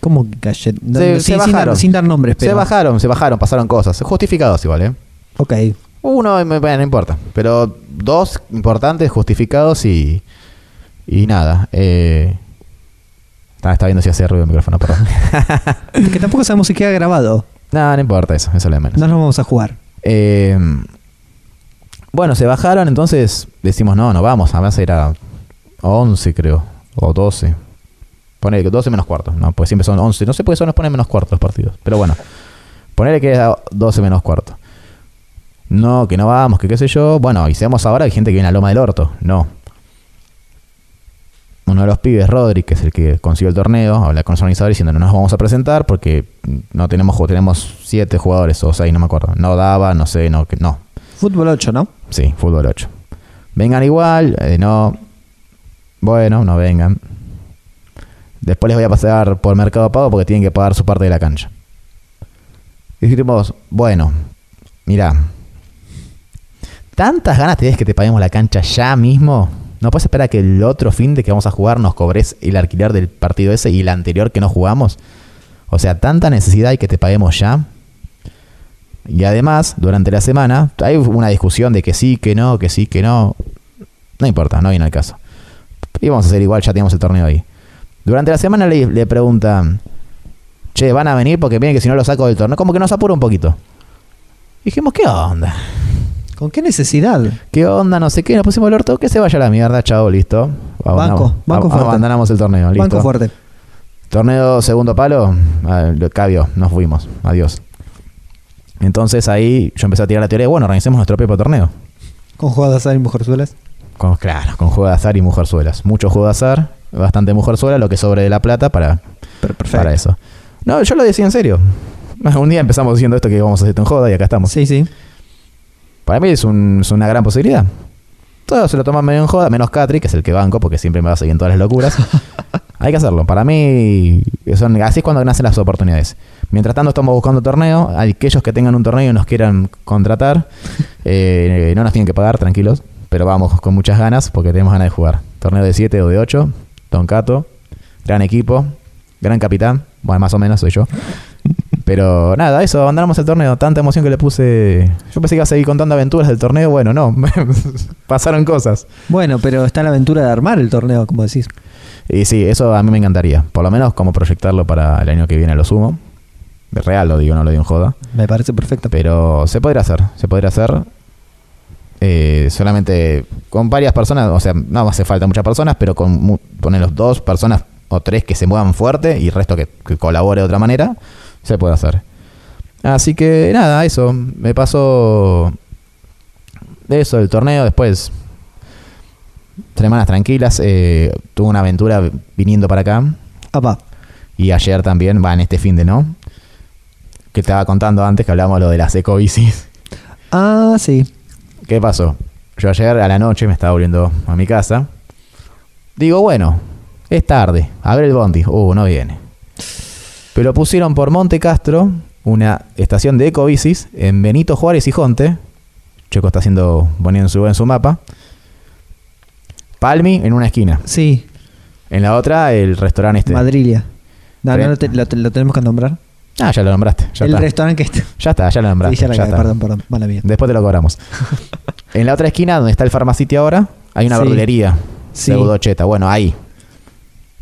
¿Cómo que cayer? No, Se- se sin, dar, bajaron. sin dar nombres, pero. Se bajaron, se bajaron, pasaron cosas, justificados igual, ¿eh? Ok. Uno, bueno, no importa, pero dos importantes, justificados y, y nada. Eh, está, está viendo si hace ruido el micrófono, perdón. que tampoco sabemos si queda grabado. no, no importa eso, eso es lo menos. No nos vamos a jugar. Eh, bueno, se bajaron, entonces decimos, no, no vamos, además era 11 creo, o 12. Ponele que 12 menos cuarto, no, pues siempre son 11, no sé por qué eso nos pone menos cuarto los partidos, pero bueno, ponele que era 12 menos cuarto. No, que no vamos, que qué sé yo, bueno, y seamos ahora, hay gente que viene a Loma del Orto, no. Uno de los pibes, Rodri, que es el que consiguió el torneo, habla con los organizadores diciendo no nos vamos a presentar porque no tenemos tenemos siete jugadores o seis, no me acuerdo. No daba, no sé, no, que no. Fútbol 8, ¿no? Sí, fútbol 8. Vengan igual, eh, no. Bueno, no vengan. Después les voy a pasar por Mercado Pago porque tienen que pagar su parte de la cancha. Y dijimos, bueno, mira, ¿tantas ganas tenés que te paguemos la cancha ya mismo? ¿No puedes esperar a que el otro fin de que vamos a jugar nos cobres el alquiler del partido ese y el anterior que no jugamos? O sea, tanta necesidad hay que te paguemos ya. Y además, durante la semana, hay una discusión de que sí, que no, que sí, que no. No importa, no viene al caso. Y vamos a hacer igual, ya tenemos el torneo ahí. Durante la semana le, le preguntan, che, van a venir porque miren que si no lo saco del torneo, como que nos apura un poquito. Dijimos, ¿qué onda? ¿Con qué necesidad? ¿Qué onda? No sé qué, nos pusimos el orto, que se vaya a la mierda, chao, listo. Banco, banco Ab- fuerte. Abandonamos el torneo, listo. Banco fuerte. Torneo segundo palo, ah, lo cabió, nos fuimos, adiós. Entonces ahí yo empecé a tirar la teoría, bueno, organicemos nuestro propio torneo. Con jugadas y mujerzuelas. Con, claro, con juego de azar y mujerzuelas. Mucho juego de azar, bastante mujerzuela, lo que sobre de la plata para, Perfecto. para eso. No, yo lo decía en serio. Un día empezamos diciendo esto que íbamos a hacer esto en joda y acá estamos. Sí, sí. Para mí es, un- es una gran posibilidad. Todos se lo toman medio en joda, menos Catri, que es el que banco, porque siempre me va a seguir en todas las locuras. Hay que hacerlo. Para mí, son, así es cuando nacen las oportunidades. Mientras tanto, estamos buscando torneo. Aquellos que tengan un torneo y nos quieran contratar, eh, no nos tienen que pagar, tranquilos. Pero vamos con muchas ganas, porque tenemos ganas de jugar. Torneo de 7 o de 8. Don Cato, gran equipo, gran capitán. Bueno, más o menos soy yo. Pero nada, eso, abandonamos el torneo. Tanta emoción que le puse. Yo pensé que iba a seguir contando aventuras del torneo. Bueno, no. Pasaron cosas. Bueno, pero está la aventura de armar el torneo, como decís. Y sí, eso a mí me encantaría. Por lo menos como proyectarlo para el año que viene, lo sumo. De real lo digo, no lo digo en joda. Me parece perfecto. Pero se podría hacer, se podría hacer. Eh, solamente con varias personas, o sea, no hace falta muchas personas, pero con poner dos personas o tres que se muevan fuerte y el resto que, que colabore de otra manera, se puede hacer. Así que nada, eso. Me pasó eso, el torneo. Después, semanas tranquilas. Eh, tuve una aventura viniendo para acá. Apa. Y ayer también, va en este fin de no. Que te estaba contando antes que hablábamos lo de las ecobicis. Ah, sí. ¿Qué pasó? Yo ayer a la noche me estaba volviendo a mi casa. Digo, bueno, es tarde. A ver el bondi. Uh, no viene. Pero pusieron por Monte Castro una estación de ecobicis en Benito Juárez y Jonte. Checo está haciendo, poniendo en su, en su mapa. Palmi en una esquina. Sí, En la otra, el restaurante este. Madrilia. No, no, lo, te- lo- lo tenemos que nombrar. Ah, ya lo nombraste. Ya el está. restaurante que está. Ya está, ya lo nombraste. Sí, ya la ya está. perdón, perdón, mala mía. Después te lo cobramos. en la otra esquina, donde está el Pharmacity ahora, hay una Sí. verdulería. Sí. Pseudocheta. Bueno, ahí.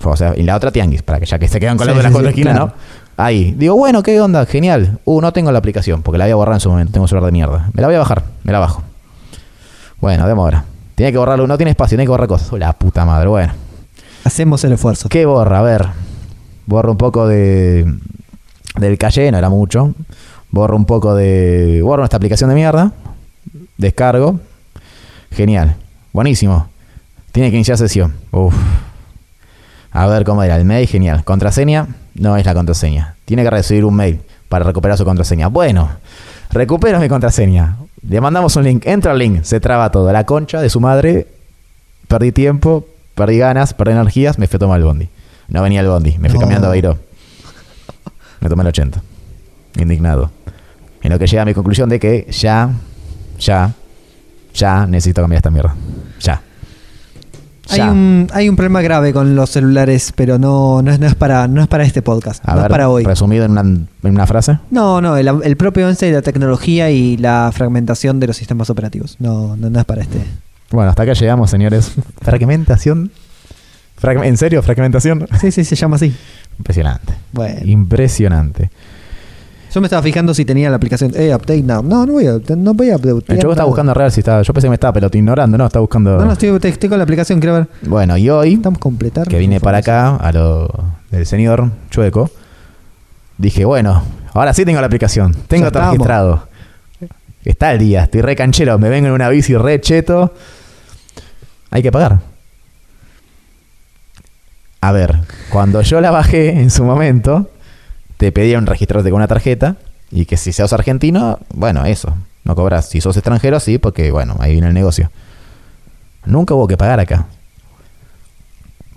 O sea, y la otra tianguis, para que ya que se quedan con Sí, la de las cuatro esquinas, claro. ¿no? Ahí. Digo, bueno, ¿qué onda? Genial. Uh, no tengo la aplicación, porque la había borrado en su momento. Tengo un celular de mierda. Me la voy a bajar, me la bajo. Bueno, demos ahora. Tiene que borrarlo, no tiene espacio, tiene que borrar cosas. Oh, la puta madre, bueno. Hacemos el esfuerzo. ¿Qué borra? A ver. Borro un poco de. Del calle, no era mucho. Borro un poco de. Borro esta aplicación de mierda. Descargo. Genial. Buenísimo. Tiene que iniciar sesión. Uf. A ver cómo era el mail. Genial. Contraseña. No es la contraseña. Tiene que recibir un mail para recuperar su contraseña. Bueno. Recupero mi contraseña. Le mandamos un link. Entra al link. Se traba todo. La concha de su madre. Perdí tiempo. Perdí ganas. Perdí energías. Me fui a tomar el bondi. No venía el bondi. Me fui No. caminando a Beiró. Me tomé el 80. Indignado. En lo que llega a mi conclusión de que ya, ya, ya necesito cambiar esta mierda. Ya. Hay un, hay un problema grave con los celulares, pero no, no, es, no, es, para, no es para este podcast. A no ver, es para hoy. resumido en una, en una frase. No, no, el, el propio avance de la tecnología y la fragmentación de los sistemas operativos. No, no, no es para este. Bueno, hasta acá llegamos, señores. Fragmentación. ¿En serio? ¿Fragmentación? Sí, sí, se llama así. Impresionante. Bueno. Impresionante. Yo me estaba fijando si tenía la aplicación. Eh, update now. No, no voy a, no voy a update. El chico está buscando real si estaba. Yo pensé que me estaba pelota ignorando, no, está buscando. No, no, estoy, estoy con la aplicación, quiero ver. Bueno, y hoy, Estamos completar. que vine para acá, a lo del señor Chueco, dije, bueno, ahora sí tengo la aplicación. Tengo todo registrado. Está el día, estoy re canchero, me vengo en una bici re cheto. Hay que pagar. A ver, cuando yo la bajé en su momento, te pedían registrarte con una tarjeta y que si seas argentino, bueno, eso, no cobras. Si sos extranjero, sí, porque bueno, ahí viene el negocio. Nunca hubo que pagar acá.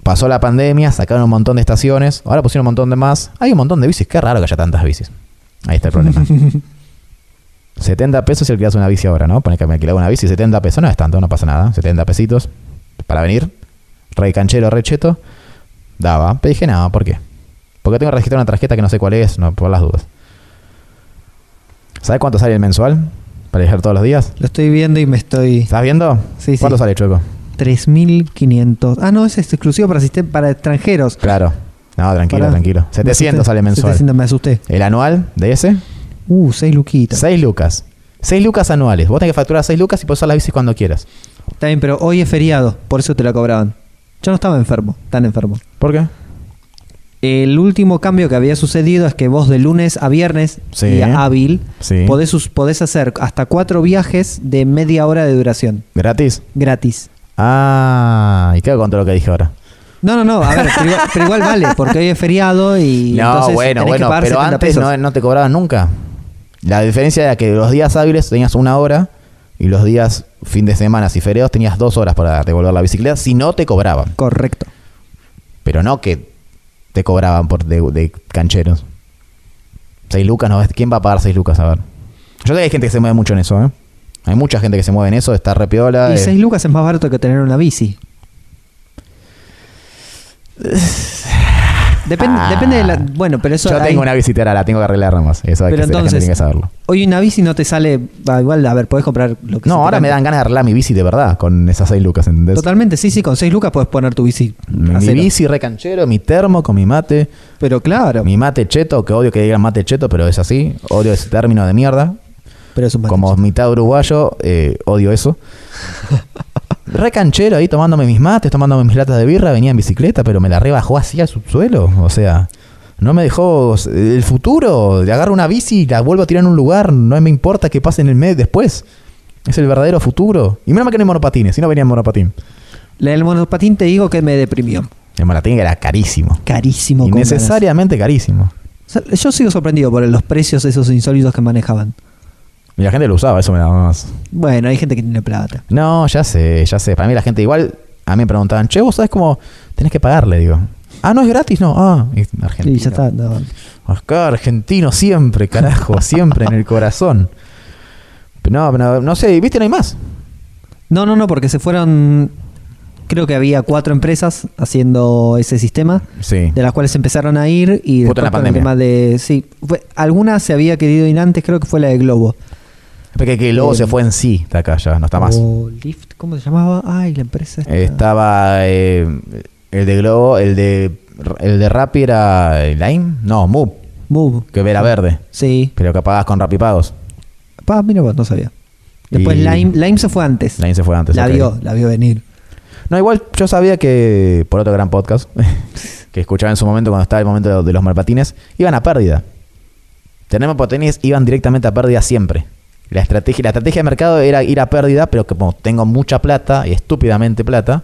Pasó la pandemia, sacaron un montón de estaciones, ahora pusieron un montón de más. Hay un montón de bicis, qué raro que haya tantas bicis. Ahí está el problema. 70 pesos si alquilas una bici ahora, ¿no? Pone que me alquilaba una bici, 70 pesos, no es tanto, no pasa nada. 70 pesitos para venir. Re canchero, re cheto. Daba. Pero dije, no, ¿por qué? Porque tengo registrado una tarjeta que no sé cuál es, no, por las dudas. ¿Sabes cuánto sale el mensual? Para viajar todos los días. Lo estoy viendo y me estoy. ¿Estás viendo? Sí, sí. ¿Cuánto sale, Chueco? 3.500. Ah, no, ese es exclusivo para, para extranjeros. Claro. No, tranquilo, Pará. tranquilo. Me 700 asusté. sale mensual. 700, me asusté. El anual de ese, Uh, 6 luquitas. 6 lucas. 6 lucas anuales. Vos tenés que facturar 6 lucas y puedes usar la bici cuando quieras. Está bien, pero hoy es feriado, por eso te la cobraban. Yo no estaba enfermo, tan enfermo. ¿Por qué? El último cambio que había sucedido es que vos de lunes a viernes Sí. y hábil Sí. podés, podés hacer hasta cuatro viajes de media hora de duración, ¿Gratis? gratis. Ah, ¿y qué hago con todo lo que dije ahora? No, no, no, a ver, pero igual, pero igual vale, porque hoy es feriado y no, entonces bueno, tenés que bueno, pagar pero 70 antes no, no te cobraban nunca. La diferencia era que los días hábiles tenías una hora y los días fin de semana y feriados tenías dos horas para devolver la bicicleta si no te cobraban. Correcto. Pero no que te cobraban por de, de cancheros. 6 lucas, ¿no? ¿Quién va a pagar 6 lucas? A ver. Yo sé que hay gente que se mueve mucho en eso, ¿eh? Hay mucha gente que se mueve en eso, está repiola. Y eh. 6 lucas es más barato que tener una bici. Depende, Ah. depende de la. Bueno, pero eso. Yo hay- tengo una bicicleta, la tengo que arreglar nomás. Eso hay Pero que, la gente entonces, tiene que saberlo. Hoy una bici no te sale. igual, a ver, podés comprar lo que No, ahora me dan ganas de arreglar mi bici de verdad con esas 6 lucas, ¿entendés? Totalmente, sí, sí, con 6 lucas puedes poner tu bici. Mi, a mi cero. bici re canchero, mi termo con mi mate, Pero claro, mi mate cheto, que odio que digan mate cheto, pero es así. Odio ese término de mierda. pero es un Como mitad uruguayo, eh, odio eso. Re canchero ahí tomándome mis mates, tomándome mis latas de birra, venía en bicicleta, pero me la rebajó así al subsuelo. O sea, no me dejó el futuro. Le agarro una bici y la vuelvo a tirar en un lugar, no me importa que pase en el mes después. Es el verdadero futuro. Y menos mal que no hay monopatines, si no venía en monopatín. La del monopatín te digo que me deprimió. El monopatín era carísimo. Carísimo. con Innecesariamente carísimo. ganas. O sea, yo sigo sorprendido por los precios esos insólitos que manejaban. Y la gente lo usaba, eso me daba más. Bueno, hay gente que tiene plata. No, ya sé, ya sé. Para mí la gente igual, a mí me preguntaban, che, vos sabés cómo tenés que pagarle, digo. Ah, no es gratis, no. Ah, es argentino. Sí, ya está. no. Acá, argentino siempre, carajo, siempre en el corazón. No, no, no sé, ¿viste? No hay más. No, no, no, porque se fueron. creo que había cuatro empresas haciendo ese sistema, Sí. de las cuales empezaron a ir y después la con el pandemia. tema de sí, fue, alguna se había querido ir antes, creo que fue la de Globo. Porque que luego se fue en sí de acá ya, no está más. O Lyft, ¿cómo se llamaba? Ay, la empresa esta. Estaba eh, el de Globo, el de el de Rappi era Lime, no, Move, Move. que era verde, Sí. pero que pagabas con Rappi Pagos. Pa, mira vos, no sabía. Después Y- Lime, Lime se fue antes. Lime se fue antes. la vio, la vio venir. No, igual yo sabía que por otro gran podcast que escuchaba en su momento cuando estaba el momento de, los monopatines, iban a pérdida. Tenemos patines iban directamente a pérdida siempre. La estrategia, la estrategia de mercado era ir a pérdida, pero que como tengo mucha plata y estúpidamente plata,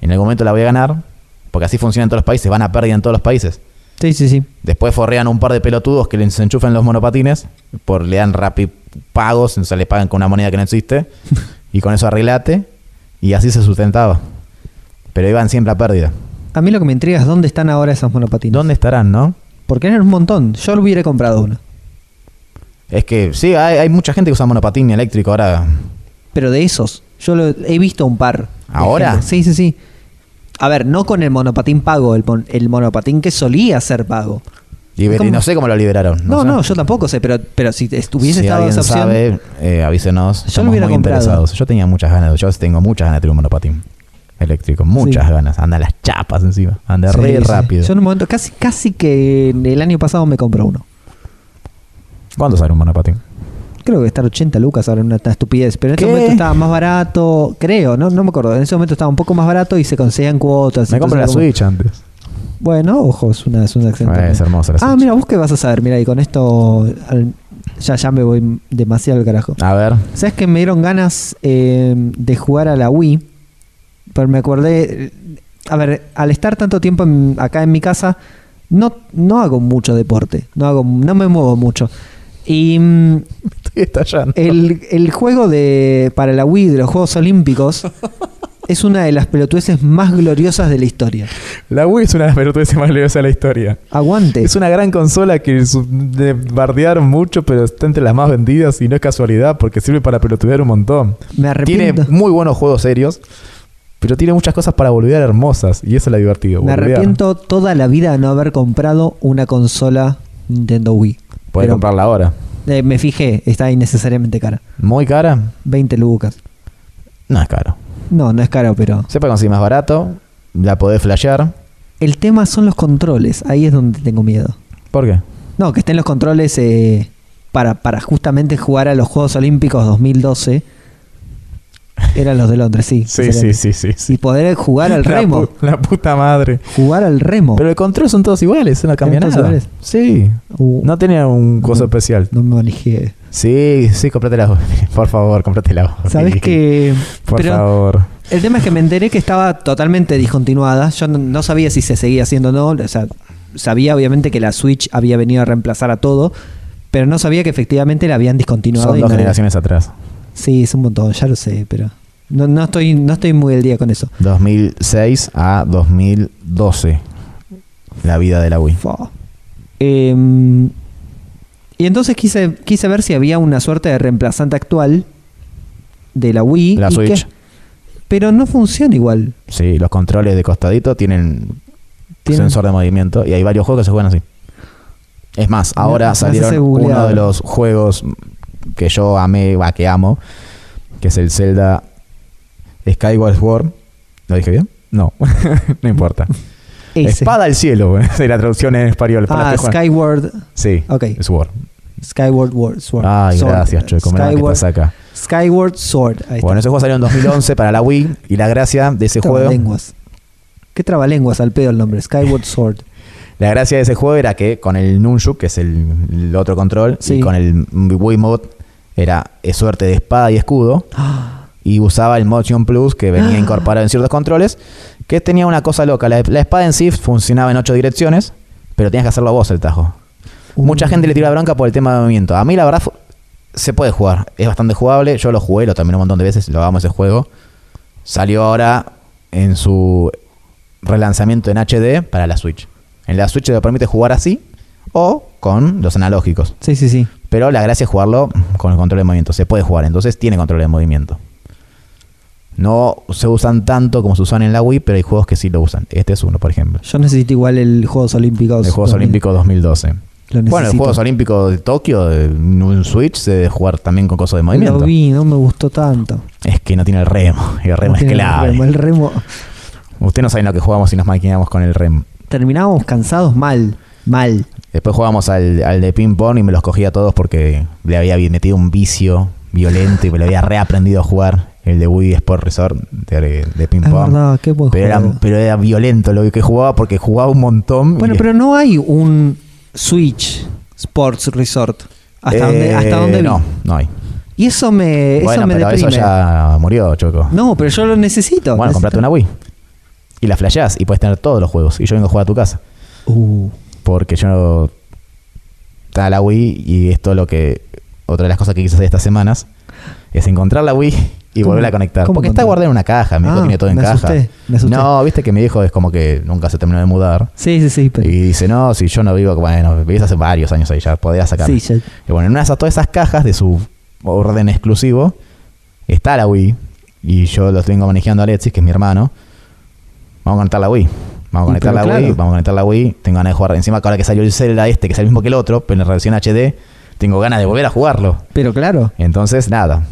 en algún momento la voy a ganar, porque así funciona en todos los países, van a pérdida en todos los países. Sí, sí, sí. Después forrean un par de pelotudos que les enchufan los monopatines, por le dan rapi pagos, o sea, le pagan con una moneda que no existe, y con eso arreglate, y así se sustentaba. Pero iban siempre a pérdida. A mí lo que me intriga es dónde están ahora esas monopatinas. ¿Dónde estarán, no? Porque eran un montón. Yo lo hubiera comprado una. Es que sí, hay, hay mucha gente que usa monopatín eléctrico ahora. Pero de esos. Yo lo, he visto un par. ¿Ahora? gente. Sí, sí, sí. A ver, no con el monopatín pago, el, mon- el monopatín que solía ser pago. Liber- no sé cómo lo liberaron. No, sé. no, yo tampoco sé, pero, pero si estuviese si estado esa opción. sabe, eh, avísenos. Yo lo hubiera muy comprado. interesados. Yo tenía muchas ganas. Yo tengo muchas ganas de tener un monopatín eléctrico. Muchas Sí. ganas. Anda las chapas encima. Anda Sí, re sí. rápido. Yo en un momento, casi, casi que el año pasado me compré uno. ¿Cuándo sale un monopatín? Creo que estar 80 lucas ahora en una estupidez, pero en ¿Qué? momento estaba más barato, creo, no no me acuerdo. En ese momento estaba un poco más barato y se conseguían cuotas. Me compré la entonces Switch antes. como- Bueno, ojo, es una, es una excelente. Es hermosa la ah, Switch. mira, vos qué vas a saber, mira, y con esto al- ya, ya me voy demasiado al carajo. A ver. ¿Sabes que me dieron ganas eh, de jugar a la Wii? Pero me acordé. A ver, al estar tanto tiempo en- acá en mi casa, no, no hago mucho deporte. No, hago, no me muevo mucho. Y mm, Estoy estallando. el, el juego de para la Wii de los Juegos Olímpicos es una de las pelotudeces más gloriosas de la historia. La Wii es una de las pelotudeces más gloriosas de la historia. Aguante. Es una gran consola que bardearon mucho, pero está entre las más vendidas y no es casualidad porque sirve para pelotudear un montón. Me Tiene arrepiento. muy buenos juegos serios, pero tiene muchas cosas para boludear hermosas y eso es lo divertido. Me arrepiento toda la vida de no haber comprado una consola Nintendo Wii. Puedes Pero- comprarla ahora. Eh, me fijé, está innecesariamente cara. ¿Muy cara? 20 lucas. No es caro. No, no es caro, pero. Se puede conseguir más barato, la podés flashear. El tema son los controles. Ahí es donde tengo miedo. ¿Por qué? No, que estén los controles eh, para, para justamente jugar a los Juegos Olímpicos 2012. Eran los de Londres, sí. excelente. sí, sí. Y poder jugar al La remo. pu- La, puta madre. Jugar al remo. Pero el control son todos iguales, no cambia ¿Eran todos nada. iguales? Sí. Uh, No tenía un coso No. especial. no me manejé. Sí, sí, cómprate la Por favor, cómprate la ¿Sabes que Por pero favor. El tema es que me enteré que estaba totalmente discontinuada. Yo no, no sabía si se seguía haciendo o no. O sea, sabía obviamente que la Switch había venido a reemplazar a todo. Pero no sabía que efectivamente la habían discontinuado. Son dos no- generaciones atrás. Sí, es un montón, ya lo sé, pero. No, no estoy, no estoy muy al día con eso. 2006 a 2012. La vida de la Wii. Em, y entonces quise, quise ver si había una suerte de reemplazante actual de la Wii. La Switch. que- pero no funciona igual. Sí, los controles de costadito tienen Tienen- sensor de movimiento y hay varios juegos que se juegan así. Es más, ahora salieron uno de los juegos que yo amé, va, que amo, que es el Zelda Skyward Sword. ¿Lo dije bien? No, no importa. Ese. Espada al cielo, la traducción en español. para Ah. Skyward. Sí, Ok. Sword. Skyward Word, Sword. Ay, Sword. gracias, que Skyward, acá. Skyward Sword. Ahí Bueno, ese juego salió en 2011 para la Wii y la gracia de ese está. juego... Trabalenguas. ¿Qué trabalenguas al pedo el nombre? Skyward Sword. La gracia de ese juego era que con el Nunchuk, que es el, el otro control, Sí. y con el Wiimote era eh, suerte de espada y escudo, y usaba el Motion Plus que venía Ah. incorporado en ciertos controles, que tenía una cosa loca. La, la espada en sí funcionaba en ocho direcciones, pero tenías que hacerlo vos el tajo. Mucha Uh. gente le tira la bronca por el tema de movimiento. A mí la verdad se puede jugar, es bastante jugable. Yo lo jugué, lo terminé un montón de veces, lo hagamos ese juego. Salió ahora en su relanzamiento en HD para la Switch. En la Switch te permite jugar así o con los analógicos. Sí, sí, sí. Pero la gracia es jugarlo con el control de movimiento. Se puede jugar, entonces tiene control de movimiento. No se usan tanto como se usan en la Wii, pero hay juegos que sí lo usan. Este es uno, por ejemplo. Yo necesito igual el Juegos Olímpicos. El Juegos 2000. Olímpicos 2012. Lo Bueno, el. Juegos Olímpicos de Tokio, un Switch se debe jugar también con cosas de movimiento. Lo vi, no me gustó tanto. Es que no tiene el remo. Y el remo No es tiene el clave. remo, El remo. Usted no sabe lo que jugamos si nos maquinamos con el remo. Terminábamos cansados mal. Mal. Después jugamos al, al de ping pong y me los cogía a todos porque le había metido un vicio violento y me lo había reaprendido a jugar. El de Wii Sport Resort de, de ping Es pong. verdad, qué buen Pero era, juego. pero era violento lo que jugaba porque jugaba un montón. Bueno, y- pero no hay un Switch Sports Resort. ¿Hasta, Eh, dónde, hasta dónde vi? No, no hay. Y eso me, eso bueno, me pero deprime. eso ya murió, Choco. No, pero yo lo necesito. bueno, necesito. comprate una Wii. Y la flasheás y puedes tener todos los juegos. Y yo vengo a jugar a tu casa. Uh, Porque yo. Está la Wii y esto lo que. Otra de las cosas que quise hacer estas semanas es encontrar la Wii y volverla a conectar. ¿Cómo Porque está guardada en una caja. Mi hijo Ah, tiene todo en me caja. asusté, me asusté. No, viste que mi hijo es como que nunca se terminó de mudar. sí, sí, sí. Pero, Y dice, no, si yo no vivo, bueno, vivís hace varios años ahí, ya podía sacar. sí, ya- Y bueno, en una de todas esas cajas de su orden exclusivo está la Wii. Y yo lo tengo manejando a Alexis, que es mi hermano. Vamos a conectar la Wii. Vamos a Y conectar la Wii, vamos a conectar la Wii. Tengo ganas de jugar. Encima, ahora que salió el Zelda este, que es el mismo que el otro, pero en versión HD, tengo ganas de volver a jugarlo. pero claro. Entonces, nada.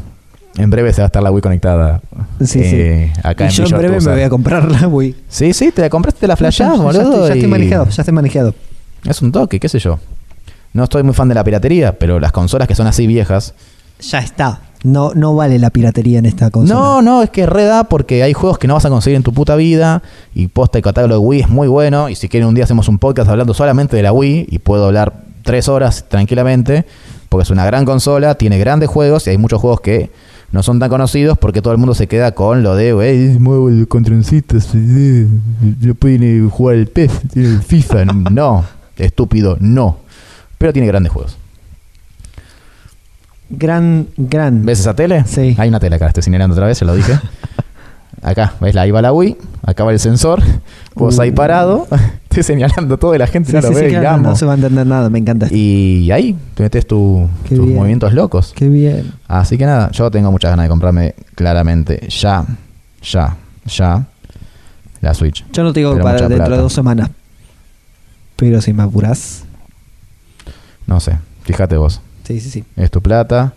En breve se va a estar la Wii conectada. Sí, eh, sí. Acá y en yo en breve me voy a comprar la Wii. Sí, sí, te la compraste, te la flashás, ya boludo. estoy, ya estoy manejado, ya estoy manejado. Es un toque, qué sé yo. No estoy muy fan de la piratería, pero las consolas que son así viejas. Ya está. No, no vale la piratería en esta consola. No, no, es que reda porque hay juegos que no vas a conseguir en tu puta vida. Y posta y catálogo de Wii es muy bueno. Y si quieren un día hacemos un podcast hablando solamente de la Wii. Y puedo hablar tres horas tranquilamente. Porque es una gran consola, tiene grandes juegos. Y hay muchos juegos que no son tan conocidos porque todo el mundo se queda con lo de, "Ey, muevo el controncito, eh, no pueden jugar el PES, el FIFA. No, estúpido, no. Pero tiene grandes juegos. Gran, gran. ¿Ves esa tele? Sí. Hay una tele acá, estoy señalando otra vez, ya lo dije. Acá, ¿ves? Ahí va la Wii, acá va el sensor, vos ahí Uh. parado, estoy señalando todo y la gente Sí, no lo sí, ve claro, no se va a entender nada, me encanta. Y ahí te metes tu- tus bien. movimientos locos. Qué bien. Así que nada, yo tengo muchas ganas de comprarme claramente ya, ya, ya la Switch. Yo no te digo para dentro de dos semanas. Pero si me apurás. No sé, fíjate vos. Sí, sí, sí. Es tu plata.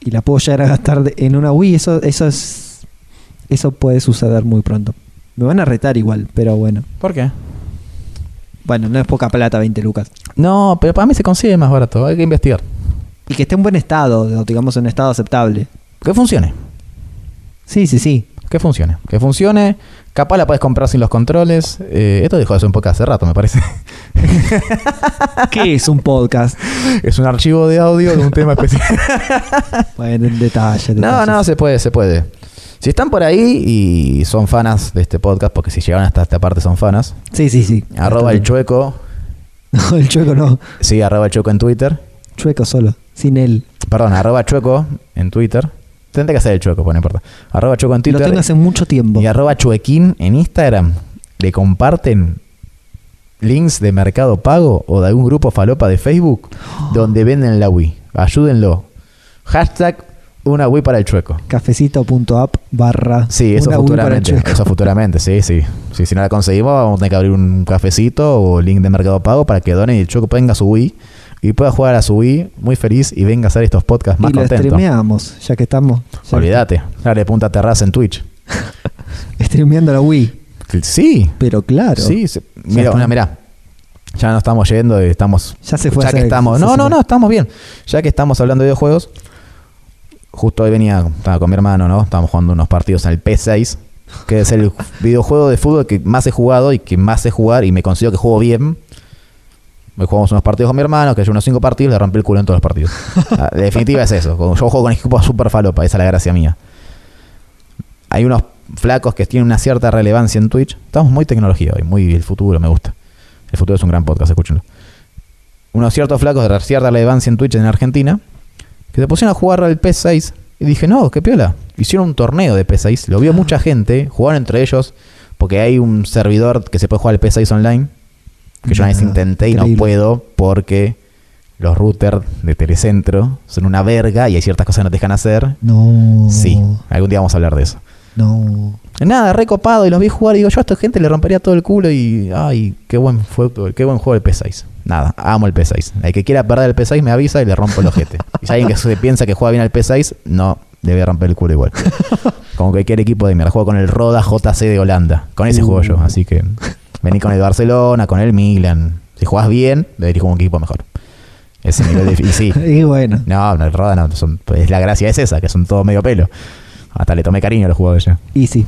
Y la puedo llegar a gastar en una Wii. Eso, eso es. Eso puede suceder muy pronto. Me van a retar igual, pero bueno. ¿Por qué? Bueno, no es poca plata, 20 lucas. No, pero para mí se consigue más barato, hay que investigar. Y que esté en buen estado, digamos en estado aceptable. Que funcione. Sí, sí, sí. Que funcione. Que funcione. Capaz la puedes comprar sin los controles. Eh, esto dejó de ser un podcast hace rato, me parece. ¿Qué es un podcast? es un archivo de audio de un tema especial. Bueno, en detalle. no, no, se puede, se puede. Si están por ahí y son fanas de este podcast, porque si llegaron hasta esta parte son fanas, Sí, sí, sí. arroba el chueco. No, el chueco no. Sí, arroba el chueco en Twitter. Chueco solo. Sin él. Perdón, arroba chueco en Twitter. Tendré que hacer el chueco, pues no importa. Arroba chueco en Lo Twitter. tengo hace mucho tiempo. Y arroba chuequín en Instagram. Le comparten links de Mercado Pago o de algún grupo falopa de Facebook donde venden la Wii. Ayúdenlo. Hashtag una Wii para el chueco. Cafecito.app barra. Sí, eso futuramente. Eso futuramente, sí, sí. Sí, Si no la conseguimos, vamos a tener que abrir un cafecito o link de Mercado Pago para que donen y el chueco tenga su Wii y pueda jugar a su Wii muy feliz y venga a hacer estos podcasts más y lo contentos. streameamos, ya que estamos. ya Olvídate. Dale punta terraza en Twitch. Streameando la Wii. Sí, Pero claro. Sí, se- mira, mira. Ya no estamos yendo, eh, estamos. Ya se fue a Ya que estamos. No, no, no, estamos bien. Ya que estamos hablando de videojuegos, justo hoy venía, estaba con mi hermano, ¿no? Estábamos jugando unos partidos en el P6, que es el videojuego de fútbol que más he jugado y que más sé jugar y me considero que juego bien. Me jugamos unos partidos con mi hermano, que yo unos cinco partidos, le rompí el culo en todos los partidos. Ah, de definitiva es eso. Yo juego con equipos super falopa, esa es la gracia mía. Hay unos flacos que tienen una cierta relevancia en Twitch. Estamos muy tecnología hoy, muy el futuro, me gusta. El futuro es un gran podcast, escúchenlo. Unos ciertos flacos de cierta relevancia en Twitch en Argentina que se pusieron a jugar al P6 y dije, no, qué piola. Hicieron un torneo de P6, lo vio mucha gente, jugaron entre ellos, porque hay un servidor que se puede jugar al P6 online, que yo una vez Ah, intenté y no puedo porque los routers de Telecentro son una verga y hay ciertas cosas que no te dejan hacer. No. Sí, algún día vamos a hablar de eso. No. Nada, recopado y los vi jugar y digo, yo a esta gente le rompería todo el culo y ay, qué buen fue, qué buen juego el P6. Nada, amo el P6. El que quiera perder el P6 me avisa y le rompo el ojete. y si alguien que se piensa que juega bien al P6, no, le voy a romper el culo igual. Como cualquier equipo de mierda. Juego con el Roda JC de Holanda. Con ese juego yo, así que vení con el Barcelona, con el Milan. Si jugás bien, deberías jugar un equipo mejor. Ese nivel de... Y sí. Y bueno. No, no, el Roda no. son- la gracia es esa, que son todos medio pelo. Hasta le tomé cariño a los jugadores ya. Y sí.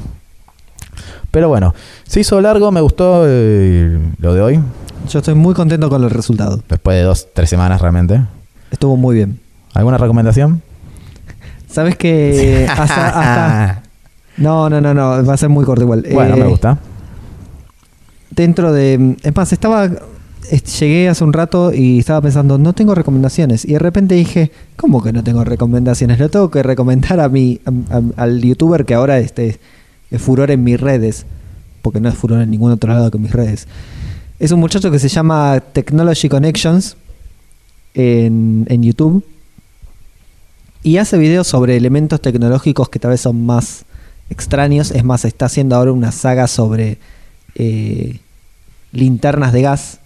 Pero bueno, se hizo largo, me gustó eh, lo de hoy. Yo estoy muy contento con el resultado. Después de dos, tres semanas realmente. Estuvo muy bien. ¿Alguna recomendación? ¿Sabes que hasta, hasta- No, no, no, no. Va a ser muy corto igual. bueno, Eh, me gusta. Dentro de... Es más, estaba... es- Llegué hace un rato y estaba pensando, no tengo recomendaciones. Y de repente dije, ¿cómo que no tengo recomendaciones? Lo tengo que recomendar a mi, a- a- al youtuber que ahora este, es furor en mis redes. Porque no es furor en ningún otro lado que mis redes. Es un muchacho que se llama Technology Connections en, en YouTube. Y hace videos sobre elementos tecnológicos que tal vez son más extraños. Es más, está haciendo ahora una saga sobre eh, linternas de gas,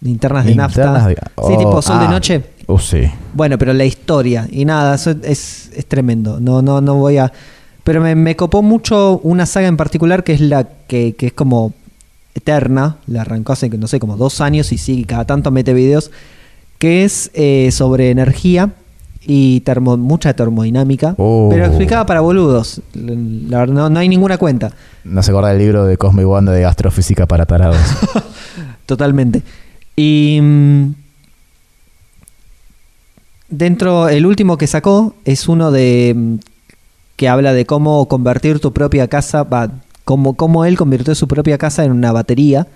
linternas de nafta. Sí, Oh, tipo sol de ah. noche. Uh, sí. Bueno, pero la historia y nada, eso es, es tremendo. No, no, no voy a. Pero me, me copó mucho una saga en particular que es la que, que es como eterna. La arrancó hace, no sé, como dos años y sigue cada tanto mete videos. Que es eh, sobre energía y termo, mucha termodinámica. Oh. Pero explicada para boludos. La verdad, no, no hay ninguna cuenta. No se acuerda del libro de Cosmo y Wanda de astrofísica para tarados. Totalmente. Y mm, dentro, el último que sacó es uno de mm, que habla de cómo convertir tu propia casa, va, cómo, cómo él convirtió su propia casa en una batería,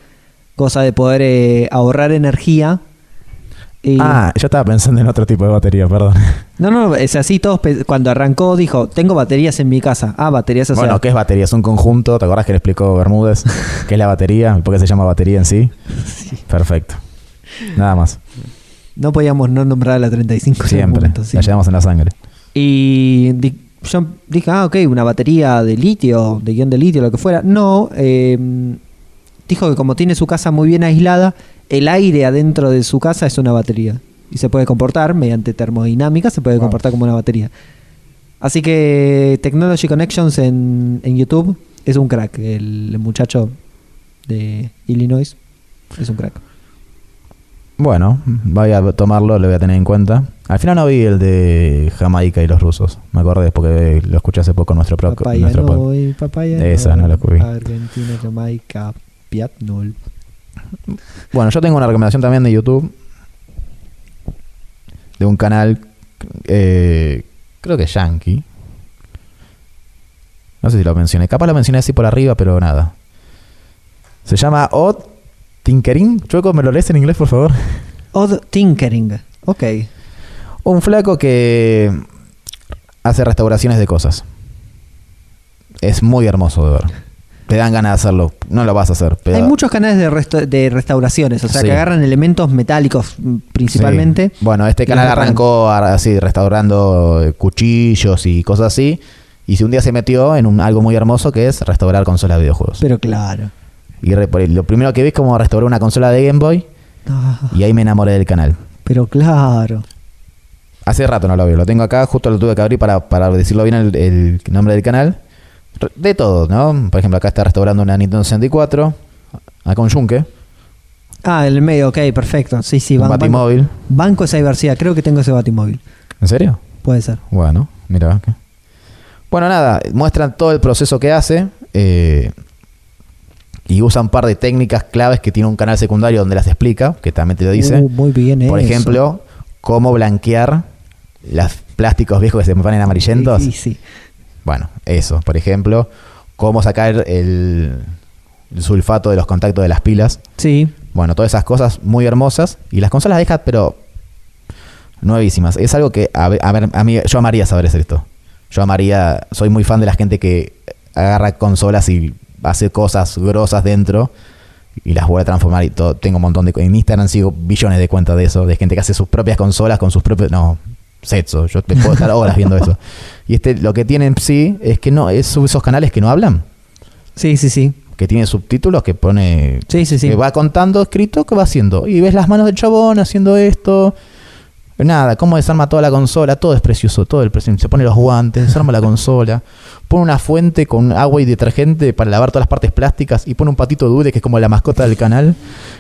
cosa de poder eh, ahorrar energía. Y- ah, yo estaba pensando en otro tipo de batería, perdón. No, no, es así, todos cuando arrancó dijo, tengo baterías en mi casa. Ah, baterías, o sea, bueno, ¿qué es batería? Es un conjunto. ¿Te acordás que le explicó Bermúdez? ¿Qué es la batería? ¿Y por qué se llama batería en sí? Perfecto. Nada más. no podíamos no nombrar a la 35 en algún Siempre. sí. La llevamos en la sangre. Y yo dije, ah, ok, una batería de litio, de guion de litio, lo que fuera. No, eh, dijo que como tiene su casa muy bien aislada, el aire adentro de su casa es una batería. Y se puede comportar, mediante termodinámica, se puede Wow. comportar como una batería. Así que Technology Connections en, en YouTube es un crack. El, el muchacho de Illinois es un crack. Bueno, voy a tomarlo, lo voy a tener en cuenta. Al final no vi el de Jamaica y los rusos. Me acordé porque lo escuché hace poco en nuestro, pro- Papaya nuestro no, papaya Esa no la cubrí. Argentina, Jamaica, Piatnol. Bueno, yo tengo una recomendación también de YouTube. De un canal, eh, creo que Yankee. No sé si lo mencioné. Capaz lo mencioné así por arriba, pero nada. Se llama Odd Tinkering. Chueco, ¿me lo lees en inglés, por favor? Odd Tinkering. Ok. Un flaco que hace restauraciones de cosas. Es muy hermoso de ver. Te dan ganas de hacerlo. No lo vas a hacer. Pero Hay muchos canales de, restauraciones, o sea, Sí. que agarran elementos metálicos mm, principalmente. Sí. Bueno, este canal arrancó a- así, restaurando eh, cuchillos y cosas así. Y si un día se metió en un, algo muy hermoso que es restaurar consolas de videojuegos. Pero claro. Y re- por- lo primero que vi es como restaurar una consola de Game Boy. Ah, Y ahí me enamoré del canal. pero claro. Hace rato no lo veo. Lo tengo acá, justo lo tuve que abrir para, para decirlo bien el, el nombre del canal. De todo, ¿no? Por ejemplo, acá está restaurando una Nintendo 64. Acá un Yunque. Ah, el medio, ok, perfecto. Sí, sí, ban- banco, Batimóvil. banco esa diversidad. Creo que tengo ese batimóvil. ¿En serio? Puede ser. Bueno, mira. Bueno, nada, muestran todo el proceso que hace eh, y usa un par de técnicas claves que tiene un canal secundario donde las explica, que también te lo dice. Uh, muy bien Por eso. ejemplo, cómo blanquear los plásticos viejos que se me ponen amarillentos. Sí, sí, sí. Bueno, eso, por ejemplo, cómo sacar el, el sulfato de los contactos de las pilas. Sí, Bueno, todas esas cosas muy hermosas. Y las consolas deja, pero nuevísimas. Es algo que, a ver, a ver, a mí, yo amaría saber hacer esto. Yo amaría, soy muy fan de la gente que agarra consolas y hace cosas grosas dentro. y las vuelve a transformar y todo. Tengo un montón de... En Instagram sigo billones de cuentas de eso, de gente que hace sus propias consolas con sus propios... No, sexo, yo te puedo estar horas viendo eso. Y este lo que tienen sí es que no, es esos canales que no hablan, Sí, sí, sí. que tiene subtítulos que pone... Sí, sí, sí. Que va contando escrito que va haciendo. Y ves las manos del chabón haciendo esto. Nada, cómo desarma toda la consola, todo es precioso, todo el precioso. Se pone los guantes, desarma la consola, pone una fuente con agua y detergente para lavar todas las partes plásticas y pone un patito dure que es como la mascota del canal.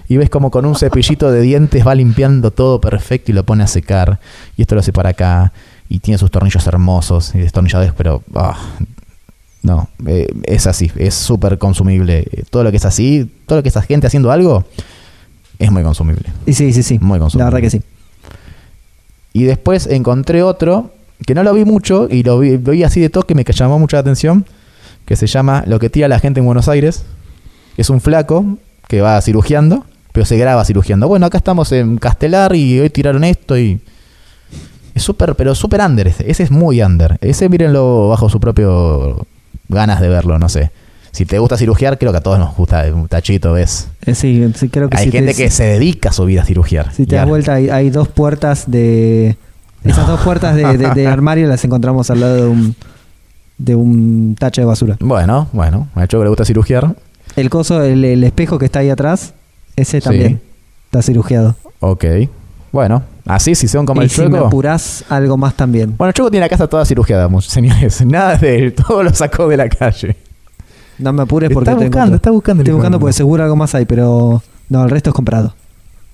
Y ves como con un cepillito de dientes va limpiando todo perfecto y lo pone a secar. Y esto lo hace para acá. Y tiene sus tornillos hermosos y destornilladores, pero ah, no, eh, es así, es súper consumible. Todo lo que es así, todo lo que es gente haciendo algo, es muy consumible. Y sí, sí, sí. Muy La consumible. verdad que sí. Y después encontré otro, que no lo vi mucho, y lo vi, así de toque, me llamó mucho la atención, que se llama Lo que tira la gente en Buenos Aires. Es un flaco que va cirugiando, pero se graba cirugiando. Bueno, acá estamos en Castelar y hoy tiraron esto y... Es súper, pero súper under ese. Ese es muy under. Ese mírenlo bajo su propio ganas de verlo, no sé. Si te gusta cirugiar, creo que a todos nos gusta un tachito, ¿ves? Eh, sí, sí, creo que Hay si gente te, que se dedica a su vida a cirugiar. Si te das vuelta, hay, hay dos puertas de. Esas dos puertas de, de- de armario las encontramos al lado de un, de un tacho de basura. Bueno, bueno, a hecho que le gusta cirugiar. El coso, el, el espejo que está ahí atrás, ese Sí. también está cirugiado. Ok. Bueno, así si son como y el si me chueco. apurás, algo más también. Bueno, el chueco tiene la casa toda cirugiada, señores. Nada de él, todo lo sacó de la calle. No me apures porque está te buscando, encuentro. está buscando. Estoy buscando porque seguro algo más hay, pero no, el resto es comprado.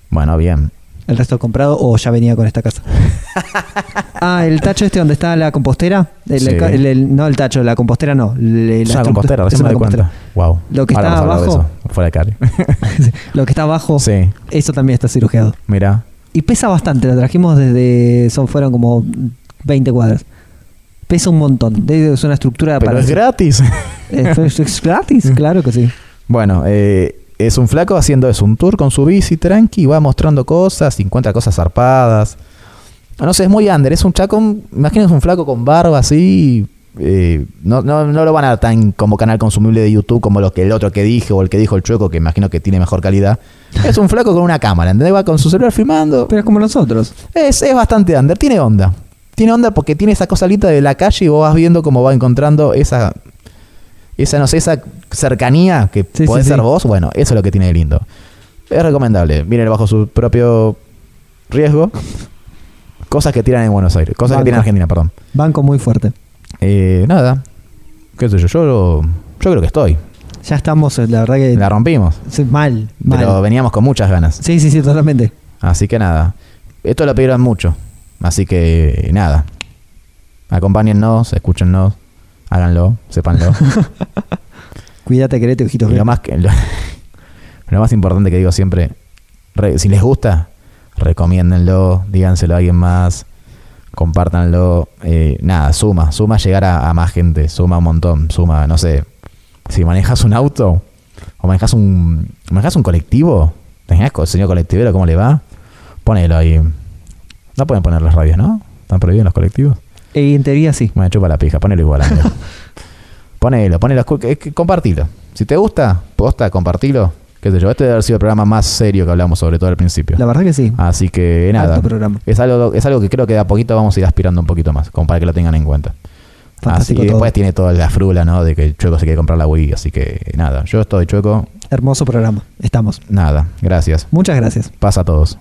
Bueno, bien. El resto es comprado o ya venía con esta casa. ah, el tacho este donde está la compostera. El- Sí. el- el- no el tacho, la compostera no. Es la una compostera, es recién me una compostera. Wow. Lo que Ahora está de abajo- eso, fuera de cari. Lo que está abajo, sí, eso también está cirugiado. mira. Y pesa bastante, lo trajimos desde. Son, fueron como 20 cuadras. Pesa un montón. de- Es una estructura Pero para. es gratis. Es, es- gratis, claro que sí. bueno, eh, es un flaco haciendo eso, un tour con su bici tranqui, va mostrando cosas, encuentra cosas zarpadas. No sé, es muy under, es un chaco, imagínense un flaco con barba así, eh, no, no, no lo van a dar tan como canal consumible de YouTube como lo que el otro que dije o el que dijo el chueco, que imagino que tiene mejor calidad. Es un flaco con una cámara, ¿entendés? Va con su celular filmando. Pero es como nosotros. Es, es bastante under, tiene onda. Tiene onda porque tiene esa cosalita de la calle y vos vas viendo cómo va encontrando esa, esa no sé, esa cercanía que Sí, podés sí, ser sí. vos. Bueno, eso es lo que tiene de lindo. Es recomendable. Miren bajo su propio riesgo. Cosas que tiran en Buenos Aires. Cosas que tiran en Argentina, perdón. Banco muy fuerte. Eh, nada. ¿Qué sé yo? Yo, yo creo que estoy. Ya estamos, eh, la verdad que. La rompimos. mal, mal. Pero veníamos con muchas ganas. Sí, sí, sí, totalmente. Así que nada. Esto lo pidieron mucho. Así que nada. Acompáñennos, escúchennos, háganlo, sépanlo. Cuídate, querete, ojitos. lo más, que, lo, lo más importante que digo siempre, re- si les gusta, recomiéndenlo, díganselo a alguien más, compártanlo. eh, nada, suma, suma llegar a, a más gente, suma un montón, suma, no sé. Si manejas un auto o manejas un, manejas un colectivo, tenés señor colectivero, ¿cómo le va? Ponelo ahí. No pueden poner las radios, ¿no? ¿Están prohibidos los colectivos? Eh, en teoría sí. Me chupa la pija, ponelo igual. ponelo, ponelo, compartilo. Si te gusta, posta, compartilo. Qué sé yo, este debe haber sido el programa más serio que hablamos sobre todo al principio. La verdad que sí. Así que nada. Es algo, es algo que creo que de a poquito vamos a ir aspirando un poquito más, como para que lo tengan en cuenta. Así Fantástico que todo. después tiene toda la frula, ¿no? De que el Chueco se quiere comprar la Wii. Así que nada, yo estoy Chueco. Hermoso programa. Estamos. Nada, gracias. Muchas gracias. Pasa a todos.